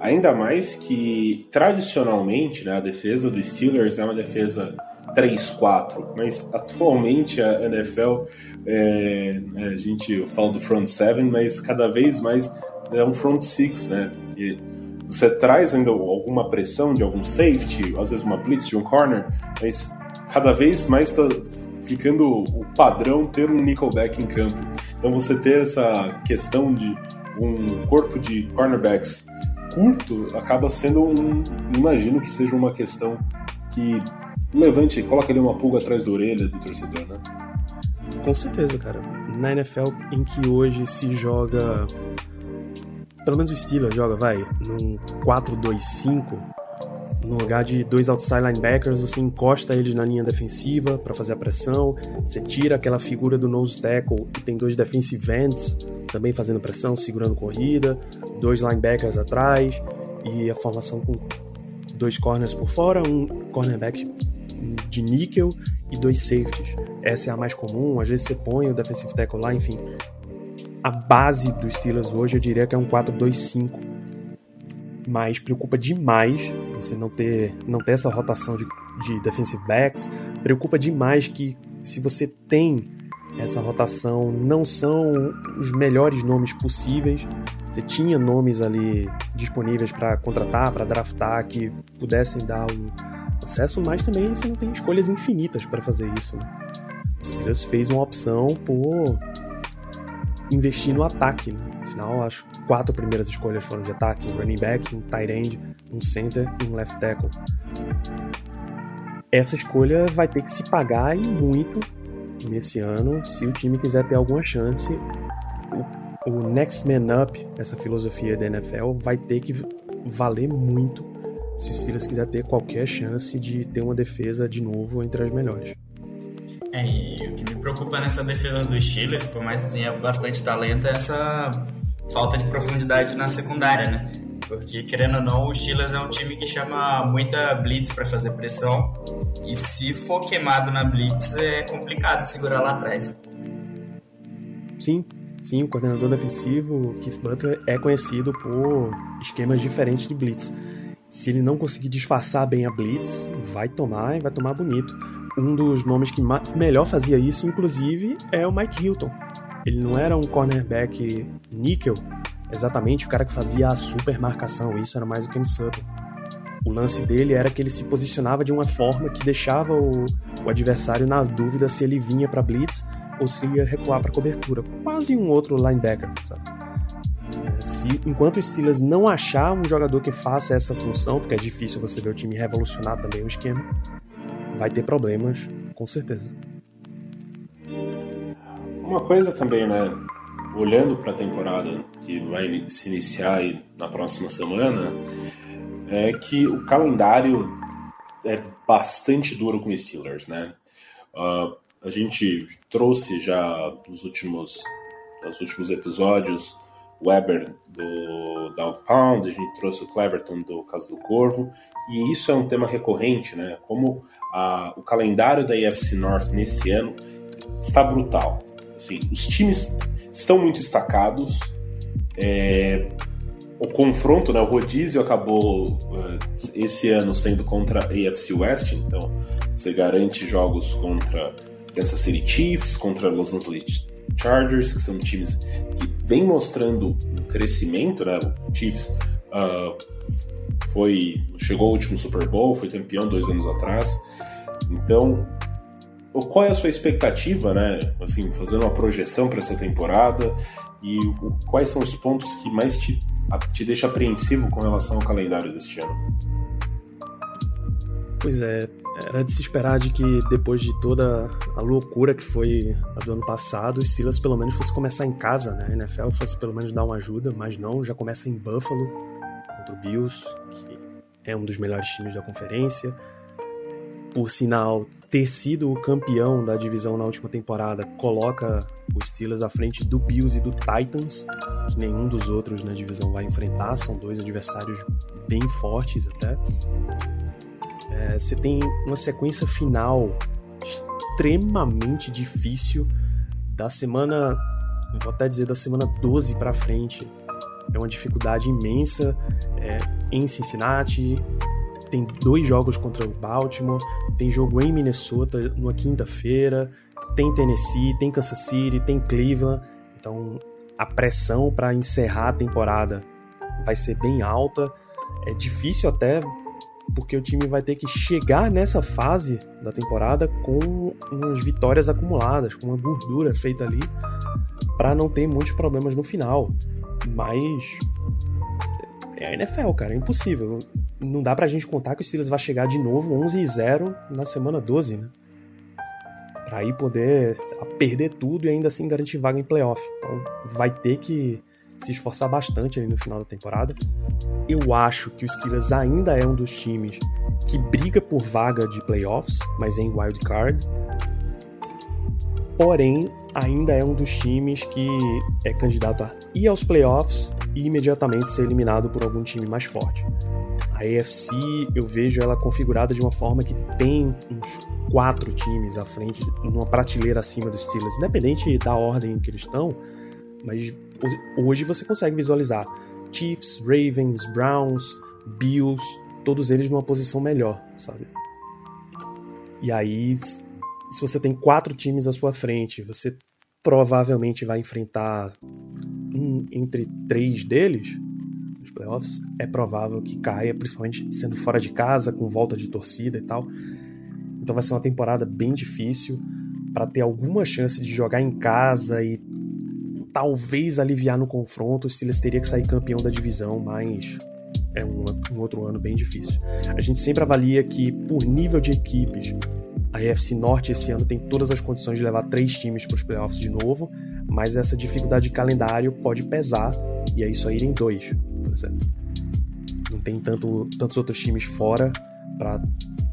Ainda mais que, tradicionalmente, né, a defesa do Steelers é uma defesa 3-4, mas atualmente a NFL, é, né, a gente fala do front 7, mas cada vez mais é um front 6, né? E você traz ainda alguma pressão de algum safety, às vezes uma blitz de um corner, mas cada vez mais está ficando o padrão ter um nickelback em campo. Então você ter essa questão de um corpo de cornerbacks curto acaba sendo um. Imagino que seja uma questão que levante, coloca ali uma pulga atrás da orelha do torcedor, né? Com certeza, cara. Na NFL, em que hoje se joga pelo menos o Steelers joga, vai, num 4-2-5, no lugar de dois outside linebackers, você encosta eles na linha defensiva para fazer a pressão, você tira aquela figura do nose tackle e tem dois defensive ends também fazendo pressão, segurando corrida, dois linebackers atrás e a formação com dois corners por fora, um cornerback de níquel e dois safeties. Essa é a mais comum, às vezes você põe o defensive tackle lá, enfim. A base dos Steelers hoje eu diria que é um 4-2-5. Mas preocupa demais você não ter, não ter essa rotação de, de defensive backs. Preocupa demais que se você tem essa rotação, não são os melhores nomes possíveis. Você tinha nomes ali disponíveis para contratar, para draftar, que pudessem dar um acesso, mas também você não tem escolhas infinitas para fazer isso. Né? O Steelers fez uma opção por investir no ataque. Né? Afinal, as quatro primeiras escolhas foram de ataque: um running back, um tight end, um center e um left tackle. Essa escolha vai ter que se pagar e muito nesse ano se o time quiser ter alguma chance. O, next man up, essa filosofia da NFL, vai ter que valer muito se o Steelers quiser ter qualquer chance de ter uma defesa de novo entre as melhores. É, e o que me preocupa nessa defesa dos Steelers, por mais que tenha bastante talento, é essa falta de profundidade na secundária, né? Porque, querendo ou não, o Steelers é um time que chama muita blitz para fazer pressão. E se for queimado na blitz, é complicado segurar lá atrás. Sim, sim, o coordenador defensivo, Keith Butler, é conhecido por esquemas diferentes de blitz. Se ele não conseguir disfarçar bem a blitz, vai tomar e vai tomar bonito. Um dos nomes que melhor fazia isso, inclusive, é o Mike Hilton. Ele não era um cornerback níquel, exatamente o cara que fazia a super marcação, isso era mais o Cam Sutton. O lance dele era que ele se posicionava de uma forma que deixava o, o adversário na dúvida se ele vinha para blitz ou se ia recuar para cobertura, quase um outro linebacker, sabe? Se, enquanto o Steelers não achar um jogador que faça essa função, porque é difícil você ver o time revolucionar também o esquema, vai ter problemas, com certeza. Uma coisa também, né? Olhando para a temporada que vai se iniciar na próxima semana, é que o calendário é bastante duro com os Steelers, né? Uh, a gente trouxe já nos últimos, nos últimos episódios Weber do Down Pound, a gente trouxe o Cleverton do Caso do Corvo, e isso é um tema recorrente, né? Como a, o calendário da EFC North nesse ano está brutal. Assim, os times estão muito destacados. É, o confronto, né, o rodízio acabou uh, esse ano sendo contra a AFC West, então você garante jogos contra Kansas City Chiefs, contra Los Angeles Chargers, que são times que vêm mostrando um crescimento, né? O Chiefs uh, foi chegou ao último Super Bowl, foi campeão dois anos atrás. Então, qual é a sua expectativa, né? Assim, fazendo uma projeção para essa temporada e quais são os pontos que mais te, te deixa apreensivo com relação ao calendário deste ano? Pois é, era de se esperar de que depois de toda a loucura que foi a do ano passado, o Steelers pelo menos fosse começar em casa, né? A NFL fosse pelo menos dar uma ajuda, mas não, já começa em Buffalo contra o Bills, que é um dos melhores times da conferência. Por sinal, ter sido o campeão da divisão na última temporada coloca os Steelers à frente do Bills e do Titans, que nenhum dos outros na divisão vai enfrentar, são dois adversários bem fortes até. É, você tem uma sequência final extremamente difícil da semana, vou até dizer da semana 12 para frente. É uma dificuldade imensa é, em Cincinnati. Tem dois jogos contra o Baltimore, tem jogo em Minnesota numa quinta-feira, tem Tennessee, tem Kansas City, tem Cleveland. Então a pressão para encerrar a temporada vai ser bem alta. É difícil até porque o time vai ter que chegar nessa fase da temporada com umas vitórias acumuladas, com uma gordura feita ali, para não ter muitos problemas no final. Mas é a NFL, cara, é impossível. Não dá pra gente contar que o Steelers vai chegar de novo 11 e 0 na semana 12, né? Pra aí poder perder tudo e ainda assim garantir vaga em playoff. Então vai ter que se esforçar bastante ali no final da temporada. Eu acho que o Steelers ainda é um dos times que briga por vaga de playoffs, mas em wild card. Porém, ainda é um dos times que é candidato a ir aos playoffs e imediatamente ser eliminado por algum time mais forte. A AFC eu vejo ela configurada de uma forma que tem uns quatro times à frente, numa prateleira acima dos Steelers, independente da ordem que eles estão, mas hoje você consegue visualizar Chiefs, Ravens, Browns, Bills, todos eles numa posição melhor, sabe? E aí, se você tem quatro times à sua frente, você provavelmente vai enfrentar um entre três deles nos playoffs. É provável que caia, principalmente sendo fora de casa, com volta de torcida e tal. Então vai ser uma temporada bem difícil para ter alguma chance de jogar em casa e talvez aliviar no confronto. Se eles teria que sair campeão da divisão, mas é um, um, outro ano bem difícil. A gente sempre avalia que, por nível de equipes, a AFC Norte esse ano tem todas as condições de levar três times para os playoffs de novo, mas essa dificuldade de calendário pode pesar e aí só irem dois, por exemplo. Não tem tanto, tantos outros times fora para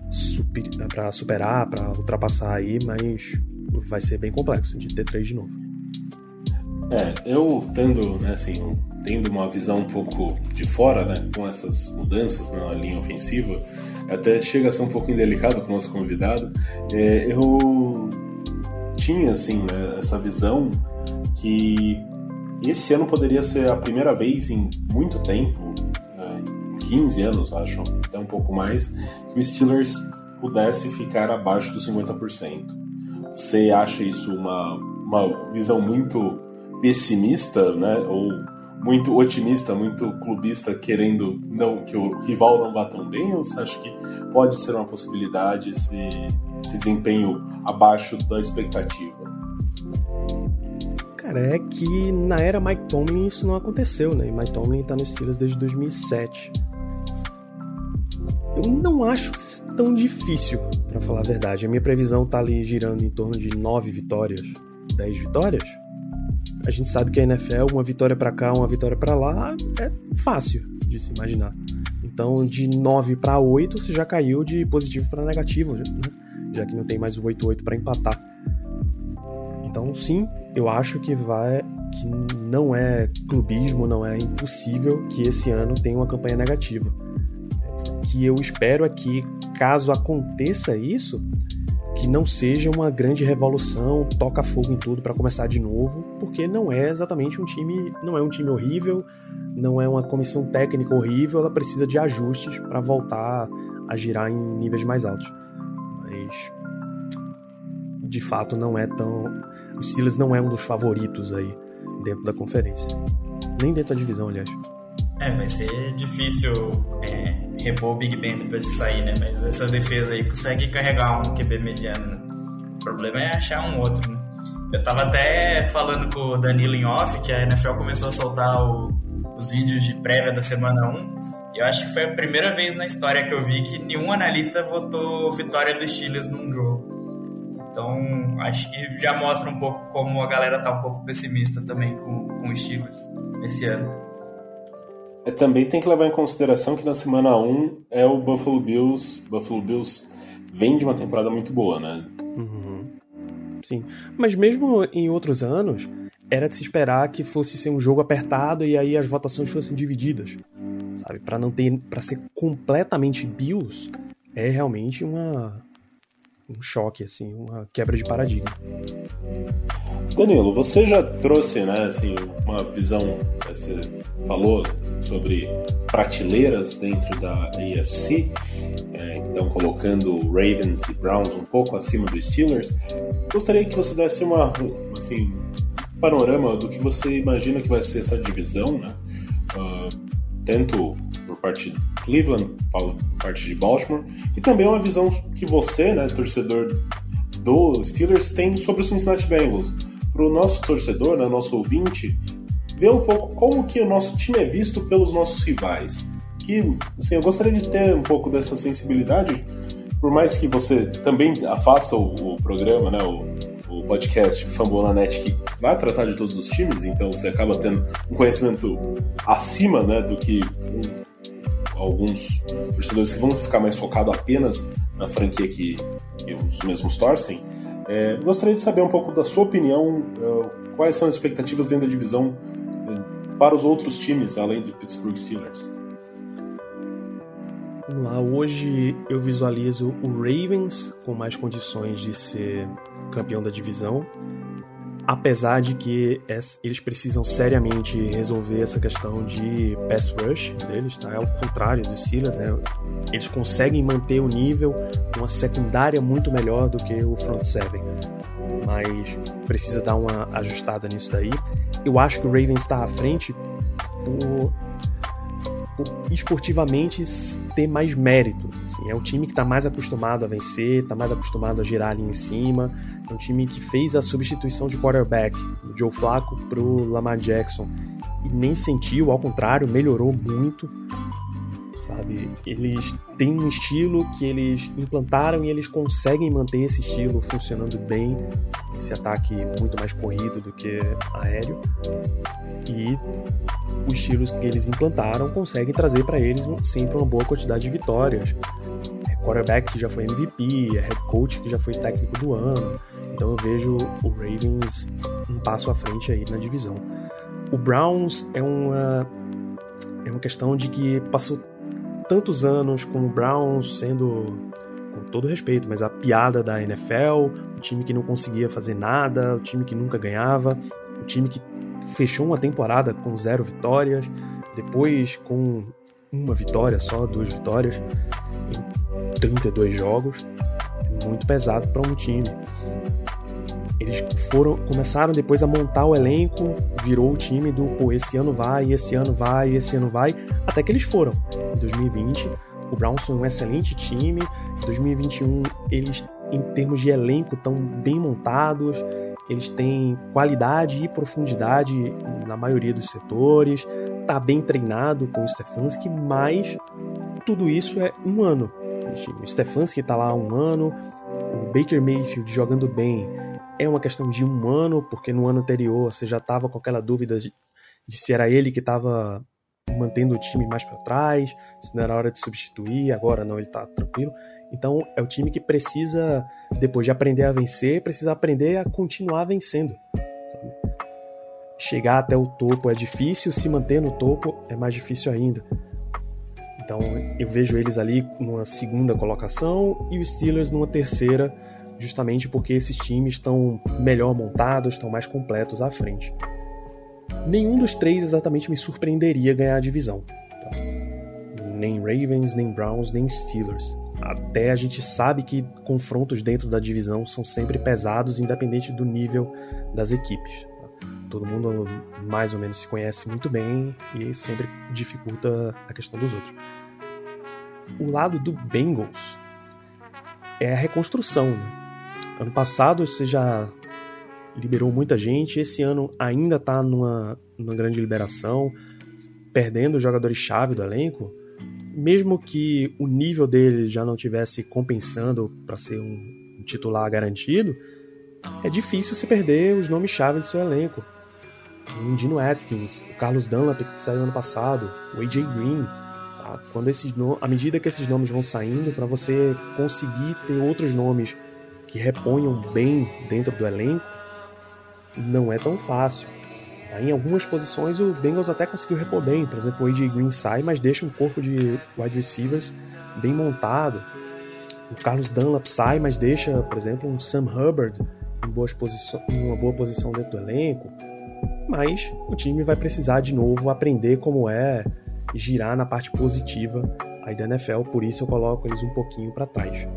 super, superar, para ultrapassar aí, mas vai ser bem complexo de ter três de novo. É, eu tendo, né, assim, tendo uma visão um pouco de fora, né, com essas mudanças na linha ofensiva, até chega a ser um pouco indelicado com o nosso convidado, é, eu tinha, assim, né, essa visão que esse ano poderia ser a primeira vez em muito tempo 15 anos, acho, até um pouco mais, que o Steelers pudesse ficar abaixo dos 50%. Você acha isso uma, uma visão muito pessimista, né? Ou muito otimista, muito clubista, querendo não que o rival não vá tão bem? Ou você acha que pode ser uma possibilidade esse, esse desempenho abaixo da expectativa? Cara, é que na era Mike Tomlin isso não aconteceu, né? E Mike Tomlin tá nos Steelers desde 2007 eu não acho tão difícil, para falar a verdade. A minha previsão tá ali girando em torno de 9 vitórias, 10 vitórias. A gente sabe que a NFL, uma vitória para cá, uma vitória para lá, é fácil de se imaginar. Então, de 9 para 8, você já caiu de positivo para negativo, né? já que não tem mais o 8-8 para empatar. Então, sim, eu acho que vai que não é clubismo, não é impossível que esse ano tenha uma campanha negativa que eu espero é que, caso aconteça isso, que não seja uma grande revolução, toca fogo em tudo para começar de novo, porque não é exatamente um time, não é um time horrível, não é uma comissão técnica horrível, ela precisa de ajustes para voltar a girar em níveis mais altos. Mas de fato não é tão, o Steelers não é um dos favoritos aí dentro da conferência, nem dentro da divisão, aliás. É, vai ser difícil é, repor o Big Ben depois de sair, né? Mas essa defesa aí consegue carregar um QB mediano. Né? O problema é achar um outro, né? Eu tava até falando com o Danilo em off que a NFL começou a soltar o, os vídeos de prévia da semana 1. E eu acho que foi a primeira vez na história que eu vi que nenhum analista votou vitória dos Steelers num jogo. Então, acho que já mostra um pouco como a galera tá um pouco pessimista também com, com os Steelers esse ano. É, também tem que levar em consideração que na semana 1 é o Buffalo Bills. Buffalo Bills vem de uma temporada muito boa, né? Uhum. Sim. Mas mesmo em outros anos, era de se esperar que fosse ser um jogo apertado e aí as votações fossem divididas. Sabe? Para não ter. para ser completamente Bills, é realmente uma. Um choque, assim, uma quebra de paradigma. Danilo, você já trouxe, né, assim, uma visão, você falou sobre prateleiras dentro da AFC, é, então colocando Ravens e Browns um pouco acima dos Steelers. Gostaria que você desse uma, assim, panorama do que você imagina que vai ser essa divisão, né? Uh, tanto parte de Cleveland, parte de Baltimore, e também uma visão que você, né, torcedor do Steelers, tem sobre o Cincinnati Bengals para o nosso torcedor, né, nosso ouvinte, ver um pouco como que o nosso time é visto pelos nossos rivais. Que, assim, eu gostaria de ter um pouco dessa sensibilidade, por mais que você também faça o, o programa, né, o, o podcast Fambonanet, que vai tratar de todos os times, então você acaba tendo um conhecimento acima né, do que um, alguns torcedores que vão ficar mais focados apenas na franquia que, os mesmos torcem. É, gostaria de saber um pouco da sua opinião, uh, quais são as expectativas dentro da divisão uh, para os outros times, além do Pittsburgh Steelers. Vamos lá, hoje eu visualizo o Ravens com mais condições de ser campeão da divisão, apesar de que eles precisam seriamente resolver essa questão de pass rush deles, tá? É o contrário dos Steelers, né? Eles conseguem manter o nível uma secundária muito melhor do que o front seven, mas precisa dar uma ajustada nisso daí. Eu acho que o Ravens está à frente por esportivamente ter mais mérito. Assim, é um time que está mais acostumado a vencer, está mais acostumado a girar ali em cima. É um time que fez a substituição de quarterback do Joe Flacco pro Lamar Jackson e nem sentiu, ao contrário, melhorou muito. Sabe, eles têm um estilo que eles implantaram e eles conseguem manter esse estilo funcionando bem, esse ataque muito mais corrido do que aéreo. E os estilos que eles implantaram conseguem trazer para eles sempre uma boa quantidade de vitórias. É quarterback que já foi MVP, é head coach que já foi técnico do ano. Então eu vejo o Ravens um passo à frente aí na divisão. O Browns é uma é uma questão de que passou tantos anos com o Browns sendo todo respeito, mas a piada da NFL, o time que não conseguia fazer nada, o time que nunca ganhava, o time que fechou uma temporada com zero vitórias, depois com uma vitória só, duas vitórias em 32 jogos, muito pesado para um time. Eles foram começaram depois a montar o elenco, virou o time do pô, esse ano vai, esse ano vai, esse ano vai, até que eles foram. Em 2020, o Browns foi um excelente time. Em 2021, eles em termos de elenco estão bem montados, eles têm qualidade e profundidade na maioria dos setores, tá bem treinado com o Stefanski, mas tudo isso é um ano. O Stefanski tá lá há um ano, o Baker Mayfield jogando bem é uma questão de um ano, porque no ano anterior você já estava com aquela dúvida de, de se era ele que estava mantendo o time mais para trás, se não era hora de substituir, agora não, ele está tranquilo. Então é o time que precisa, depois de aprender a vencer, precisa aprender a continuar vencendo. Sabe? Chegar até o topo é difícil, se manter no topo é mais difícil ainda. Então eu vejo eles ali numa segunda colocação e os Steelers numa terceira, justamente porque esses times estão melhor montados, estão mais completos à frente. Nenhum dos três exatamente me surpreenderia ganhar a divisão. Tá? Nem Ravens, nem Browns, nem Steelers. Até a gente sabe que confrontos dentro da divisão são sempre pesados, independente do nível das equipes. Tá? Todo mundo mais ou menos se conhece muito bem e sempre dificulta a questão dos outros. O lado do Bengals é a reconstrução. Né? Ano passado você já liberou muita gente, esse ano ainda está numa, numa grande liberação, perdendo jogadores-chave do elenco mesmo que o nível dele já não tivesse compensando para ser um titular garantido, é difícil se perder os nomes-chave do seu elenco. O Dino Atkins, o Carlos Dunlap, que saiu ano passado, o AJ Green. Tá? Quando esses. À medida que esses nomes vão saindo, para você conseguir ter outros nomes que reponham bem dentro do elenco, não é tão fácil. Em algumas posições o Bengals até conseguiu repor bem, por exemplo, o AJ Green sai, mas deixa um corpo de wide receivers bem montado. O Carlos Dunlap sai, mas deixa, por exemplo, um Sam Hubbard em, boas em uma boa posição dentro do elenco. Mas o time vai precisar de novo aprender como é girar na parte positiva aí da NFL, por isso eu coloco eles um pouquinho para trás.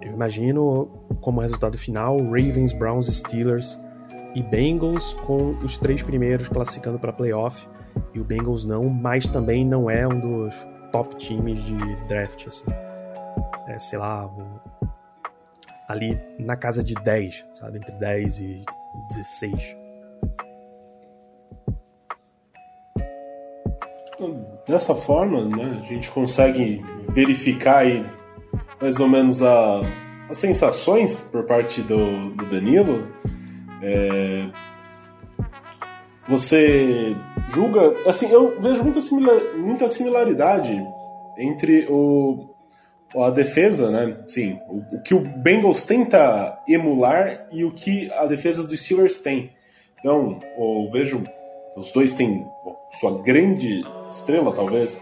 Eu imagino como resultado final Ravens, Browns Steelers e Bengals com os três primeiros classificando para playoff e o Bengals não, mas também não é um dos top times de draft, assim. É, sei lá, ali na casa de 10, sabe? Entre 10 e 16. Dessa forma, né, a gente consegue verificar aí mais ou menos a, as sensações por parte do, do Danilo é, você julga. Assim, eu vejo muita, similar, muita similaridade entre o, a defesa, né? Sim, o, o, que o Bengals tenta emular e o que a defesa dos Steelers tem. Então, eu vejo. Os dois têm sua grande estrela, talvez,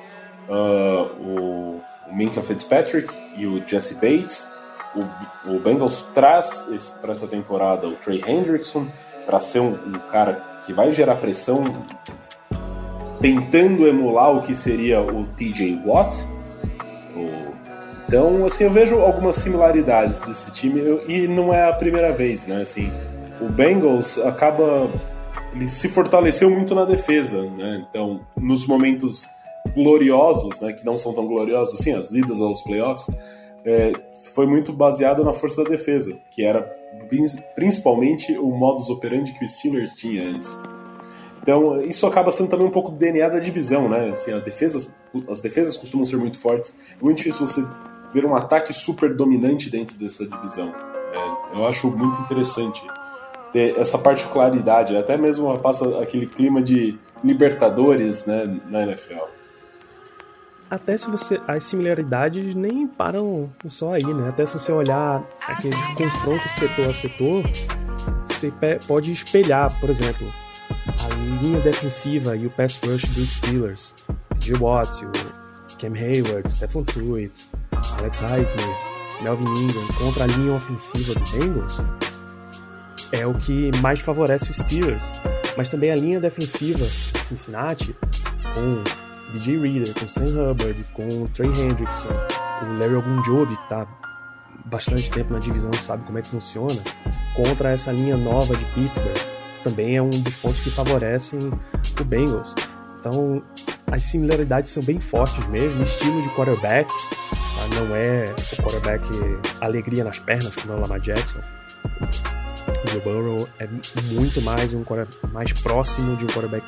uh, o, o Minka Fitzpatrick e o Jesse Bates. O, o Bengals traz para essa temporada o Trey Hendrickson para ser um, um cara que vai gerar pressão tentando emular o que seria o TJ Watt. Então, assim, eu vejo algumas similaridades desse time e não é a primeira vez, né? Assim, o Bengals acaba ele se fortaleceu muito na defesa, né? Então, nos momentos gloriosos, né, que não são tão gloriosos assim, as idas aos playoffs, é, foi muito baseado na força da defesa, que era principalmente o modus operandi que o Steelers tinha antes. Então, isso acaba sendo também um pouco do DNA da divisão, né? Assim, a defesa, as defesas costumam ser muito fortes. É muito difícil você ver um ataque super dominante dentro dessa divisão. É, eu acho muito interessante ter essa particularidade, até mesmo passa aquele clima de Libertadores né, na NFL. Até se você. As similaridades nem param só aí, né? Até se você olhar aqueles confrontos setor a setor, você pode espelhar, por exemplo, a linha defensiva e o pass rush dos Steelers. TJ Watt, o Cam Hayward, Stephen Tuitt, Alex Highsmith, Melvin Ingram contra a linha ofensiva do Bengals é o que mais favorece os Steelers. Mas também a linha defensiva de Cincinnati, com DJ Reader, com Sam Hubbard, com Trey Hendrickson, com Larry Ogunjobi, que está bastante tempo na divisão e sabe como é que funciona, contra essa linha nova de Pittsburgh, também é um dos pontos que favorecem o Bengals. Então, as similaridades são bem fortes mesmo, estilo de quarterback, tá? não é o quarterback alegria nas pernas como é o Lamar Jackson. O Joe Burrow é muito mais um mais próximo de um quarterback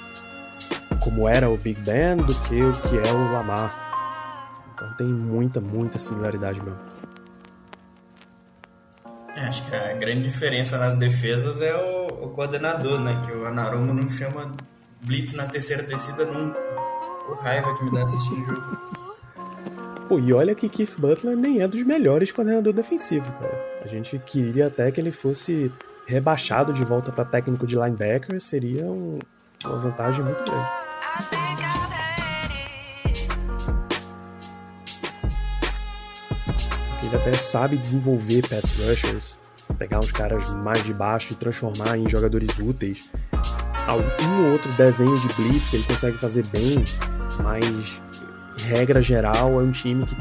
como era o Big Ben do que o que é o Lamar. Então tem muita, muita similaridade mesmo. É, acho que a grande diferença nas defesas é o, o coordenador, né? Que o Anarumo não chama blitz na terceira descida nunca. O raiva que me dá assistindo o jogo. Pô, e olha que Keith Butler nem é dos melhores coordenador defensivo, cara. A gente queria até que ele fosse rebaixado de volta para técnico de linebacker, seria um, uma vantagem muito grande. Ele até sabe desenvolver pass rushers, pegar uns caras mais de baixo e transformar em jogadores úteis. Algum outro desenho de blitz ele consegue fazer bem, mas regra geral é um time que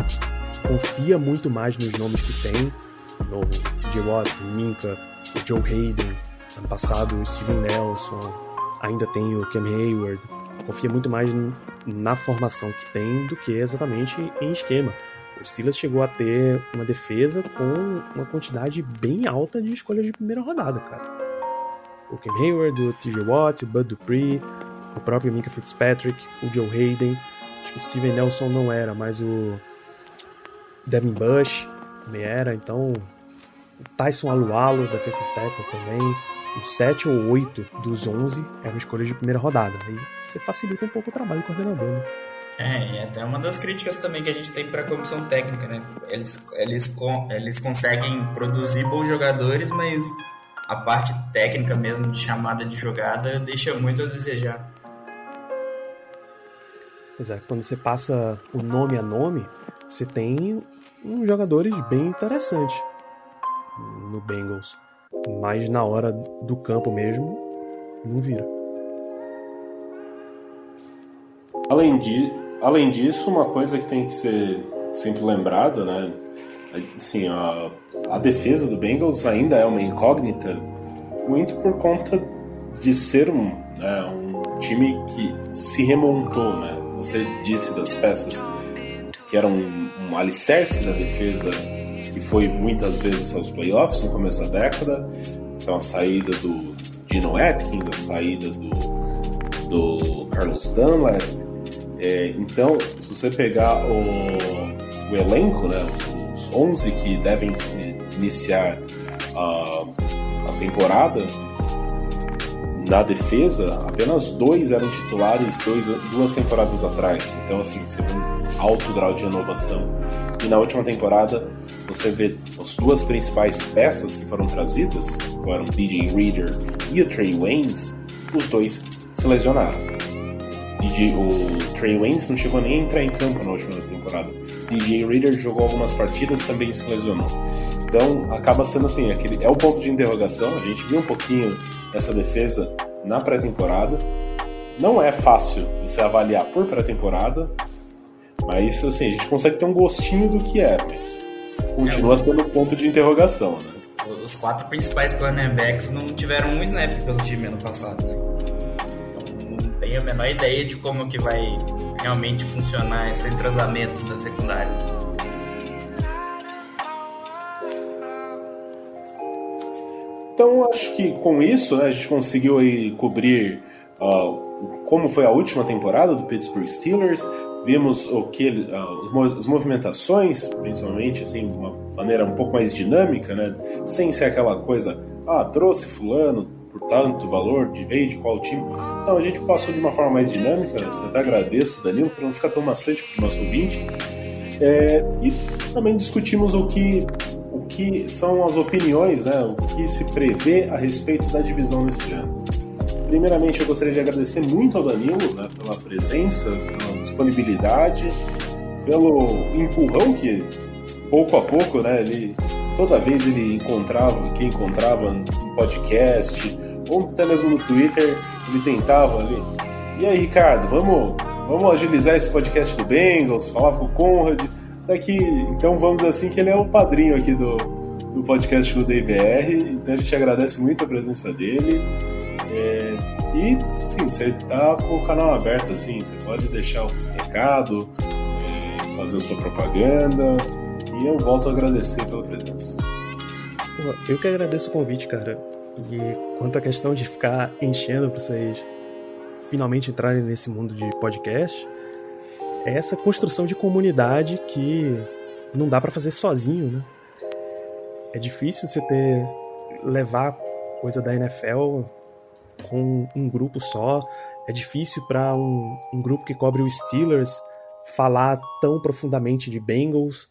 confia muito mais nos nomes que tem. No TJ Watt, Minka, Joe Hayden, ano passado o Steven Nelson, ainda tem o Cam Hayward. Confia muito mais na formação que tem do que exatamente em esquema. O Steelers chegou a ter uma defesa com uma quantidade bem alta de escolhas de primeira rodada, cara. O Cam Hayward, o TJ Watt, o Bud Dupree, o próprio Minka Fitzpatrick, o Joe Hayden. Acho que o Steven Nelson não era, mas o Devin Bush também era. Então, o Tyson Alualo, defensive tackle também. Os 7 ou 8 dos 11 eram escolhas de primeira rodada. Aí você facilita um pouco o trabalho do coordenador, né? É, e até uma das críticas também que a gente tem para a comissão técnica, né? Eles, eles, eles conseguem produzir bons jogadores, mas a parte técnica mesmo de chamada de jogada deixa muito a desejar. Pois é, quando você passa o nome a nome, você tem uns jogadores bem interessantes no Bengals. Mas na hora do campo mesmo, não vira. Além de, Além disso, uma coisa que tem que ser sempre lembrada, né? Assim, a, a defesa do Bengals ainda é uma incógnita, muito por conta de ser um, né, um time que se remontou, né? Você disse das peças que eram um, um alicerce da defesa que foi muitas vezes aos playoffs no começo da década. Então a saída do Dino Atkins, a saída do, do Carlos Dunlap, é, então, se você pegar o, o elenco, né, os 11 que devem iniciar a, a temporada, na defesa, apenas dois eram titulares dois, duas temporadas atrás. Então, assim, você vê um alto grau de inovação. E na última temporada, você vê as duas principais peças que foram trazidas, foram o DJ Reader e o Trey Waynes, os dois se lesionaram. DJ, o Trey Waynes não chegou nem a entrar em campo na última temporada. DJ Reader jogou algumas partidas também se lesionou. Então acaba sendo assim, aquele é o ponto de interrogação. A gente viu um pouquinho essa defesa na pré-temporada. Não é fácil você avaliar por pré-temporada, mas assim, a gente consegue ter um gostinho do que é, mas continua é, sendo ponto de interrogação, né? Os quatro principais cornerbacks não tiveram um snap pelo time ano passado, né? Então não tenho a menor ideia de como que vai realmente funcionar esse entrosamento da secundária. Então acho que com isso né, a gente conseguiu aí cobrir uh, como foi a última temporada do Pittsburgh Steelers. Vimos o que uh, as movimentações, principalmente assim, de uma maneira um pouco mais dinâmica, né, sem ser aquela coisa, ah, trouxe fulano por tanto valor, de veio de qual time. Então a gente passou de uma forma mais dinâmica. Eu até agradeço, Danilo, para não ficar tão maçante para o nosso ouvinte. É, e também discutimos o que que são as opiniões, né, o que se prevê a respeito da divisão nesse ano. Primeiramente, eu gostaria de agradecer muito ao Danilo né, pela presença, pela disponibilidade, pelo empurrão que, pouco a pouco, né, ele, toda vez ele encontrava, que encontrava no podcast, ou até mesmo no Twitter, ele tentava ali. E aí, Ricardo, vamos, vamos agilizar esse podcast do Bengals, falava com o Conrad, daqui, então vamos assim que ele é o padrinho aqui do, do podcast do DBR, então a gente agradece muito a presença dele. É, e sim, você tá com o canal aberto, assim, você pode deixar o recado, é, fazer a sua propaganda, e eu volto a agradecer pela presença. Eu que agradeço o convite, cara. E quanto à questão de ficar enchendo para vocês finalmente entrarem nesse mundo de podcast, é essa construção de comunidade que não dá para fazer sozinho, né? É difícil você ter levar coisa da NFL com um grupo só. É difícil para um, um grupo que cobre o Steelers falar tão profundamente de Bengals.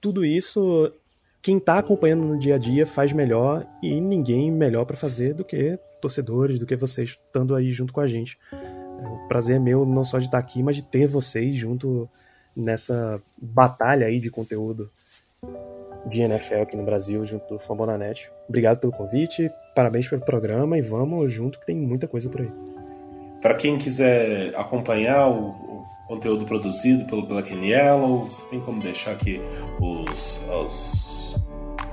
Tudo isso, quem está acompanhando no dia a dia faz melhor e ninguém melhor para fazer do que torcedores, do que vocês estando aí junto com a gente. O prazer é meu não só de estar aqui, mas de ter vocês junto nessa batalha aí de conteúdo de NFL aqui no Brasil, junto do Fambonanet. Obrigado pelo convite, parabéns pelo programa e vamos junto que tem muita coisa por aí. Para quem quiser acompanhar o, conteúdo produzido pelo Black and Yellow, você tem como deixar aqui os, os,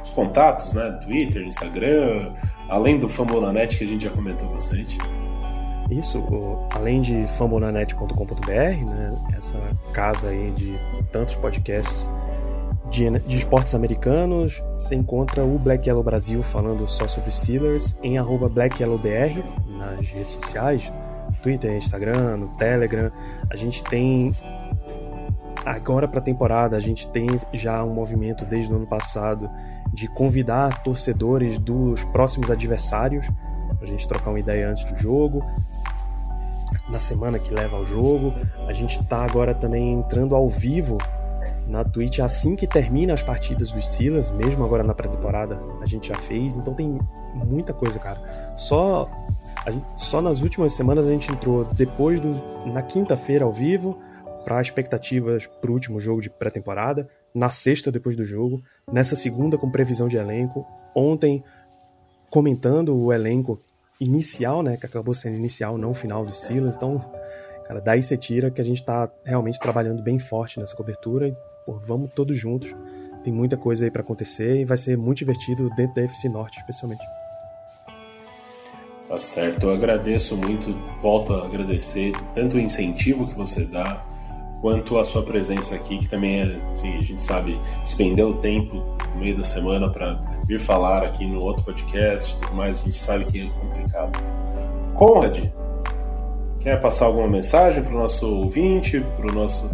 os contatos, né? Twitter, Instagram, além do Fambonanet que a gente já comentou bastante. Isso, além de fambonanet.com.br, né, essa casa aí de tantos podcasts de, de, esportes americanos, você encontra o Black Yellow Brasil falando só sobre Steelers em BlackYellowBR nas redes sociais, Twitter, Instagram, no Telegram. A gente tem agora para a temporada, a gente tem já um movimento desde o ano passado de convidar torcedores dos próximos adversários para a gente trocar uma ideia antes do jogo na semana que leva ao jogo. A gente está agora também entrando ao vivo na Twitch assim que termina as partidas dos Steelers, mesmo agora na pré-temporada a gente já fez, então tem muita coisa, cara. Só gente, só nas últimas semanas a gente entrou depois do na quinta-feira ao vivo para expectativas para o último jogo de pré-temporada, na sexta depois do jogo, nessa segunda com previsão de elenco, ontem comentando o elenco inicial, né, que acabou sendo inicial, não final dos Steelers. Então, cara, daí você tira que a gente tá realmente trabalhando bem forte nessa cobertura e, pô, vamos todos juntos. Tem muita coisa aí para acontecer e vai ser muito divertido dentro da FC Norte, especialmente. Tá certo, eu agradeço muito, volto a agradecer tanto o incentivo que você dá, quanto a sua presença aqui, que também é, assim, a gente sabe, despender o tempo no meio da semana para vir falar aqui no outro podcast e tudo mais, a gente sabe que é complicado. Conrad, quer passar alguma mensagem para o nosso ouvinte, para o nosso.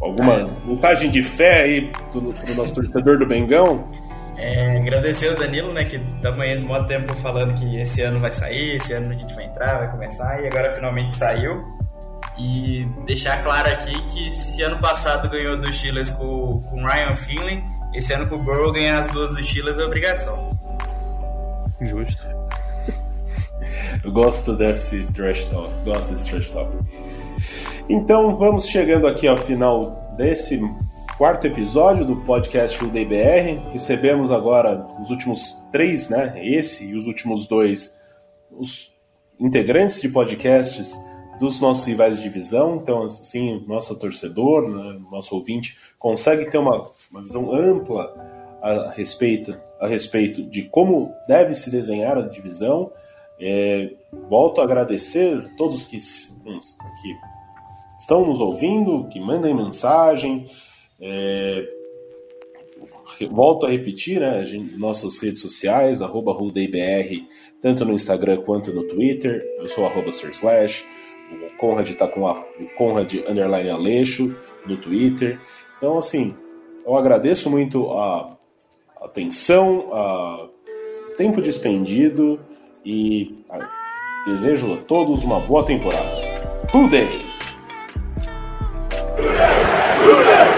alguma é. mensagem de fé aí para o nosso torcedor do Bengão? É, agradecer o Danilo, né, que estamos aí no tempo falando que esse ano vai sair, esse ano a gente vai entrar, vai começar, e agora finalmente saiu. E deixar claro aqui que se ano passado ganhou do Steelers com, com Ryan Finley, esse ano com o Burrow ganhar as duas do Steelers é obrigação. Justo. Eu gosto desse trash talk, gosto desse trash talk. Então vamos chegando aqui ao final desse quarto episódio do podcast UDBR. Recebemos agora os últimos três, né? Esse e os últimos dois, os integrantes de podcasts dos nossos rivais de divisão. Então, assim, nosso torcedor, né, nosso ouvinte, consegue ter uma, uma visão ampla a respeito, a respeito de como deve se desenhar a divisão. É, volto a agradecer todos que, que estão nos ouvindo, que mandem mensagem, é, volto a repetir, né, gente, nossas redes sociais, arroba RudeIBR, tanto no Instagram quanto no Twitter. Eu sou arroba Slash. O Conrad está com a, o Conrad underline Aleixo no Twitter. Então, assim, eu agradeço muito a atenção, a tempo despendido e a, desejo a todos uma boa temporada. Rude! Rude!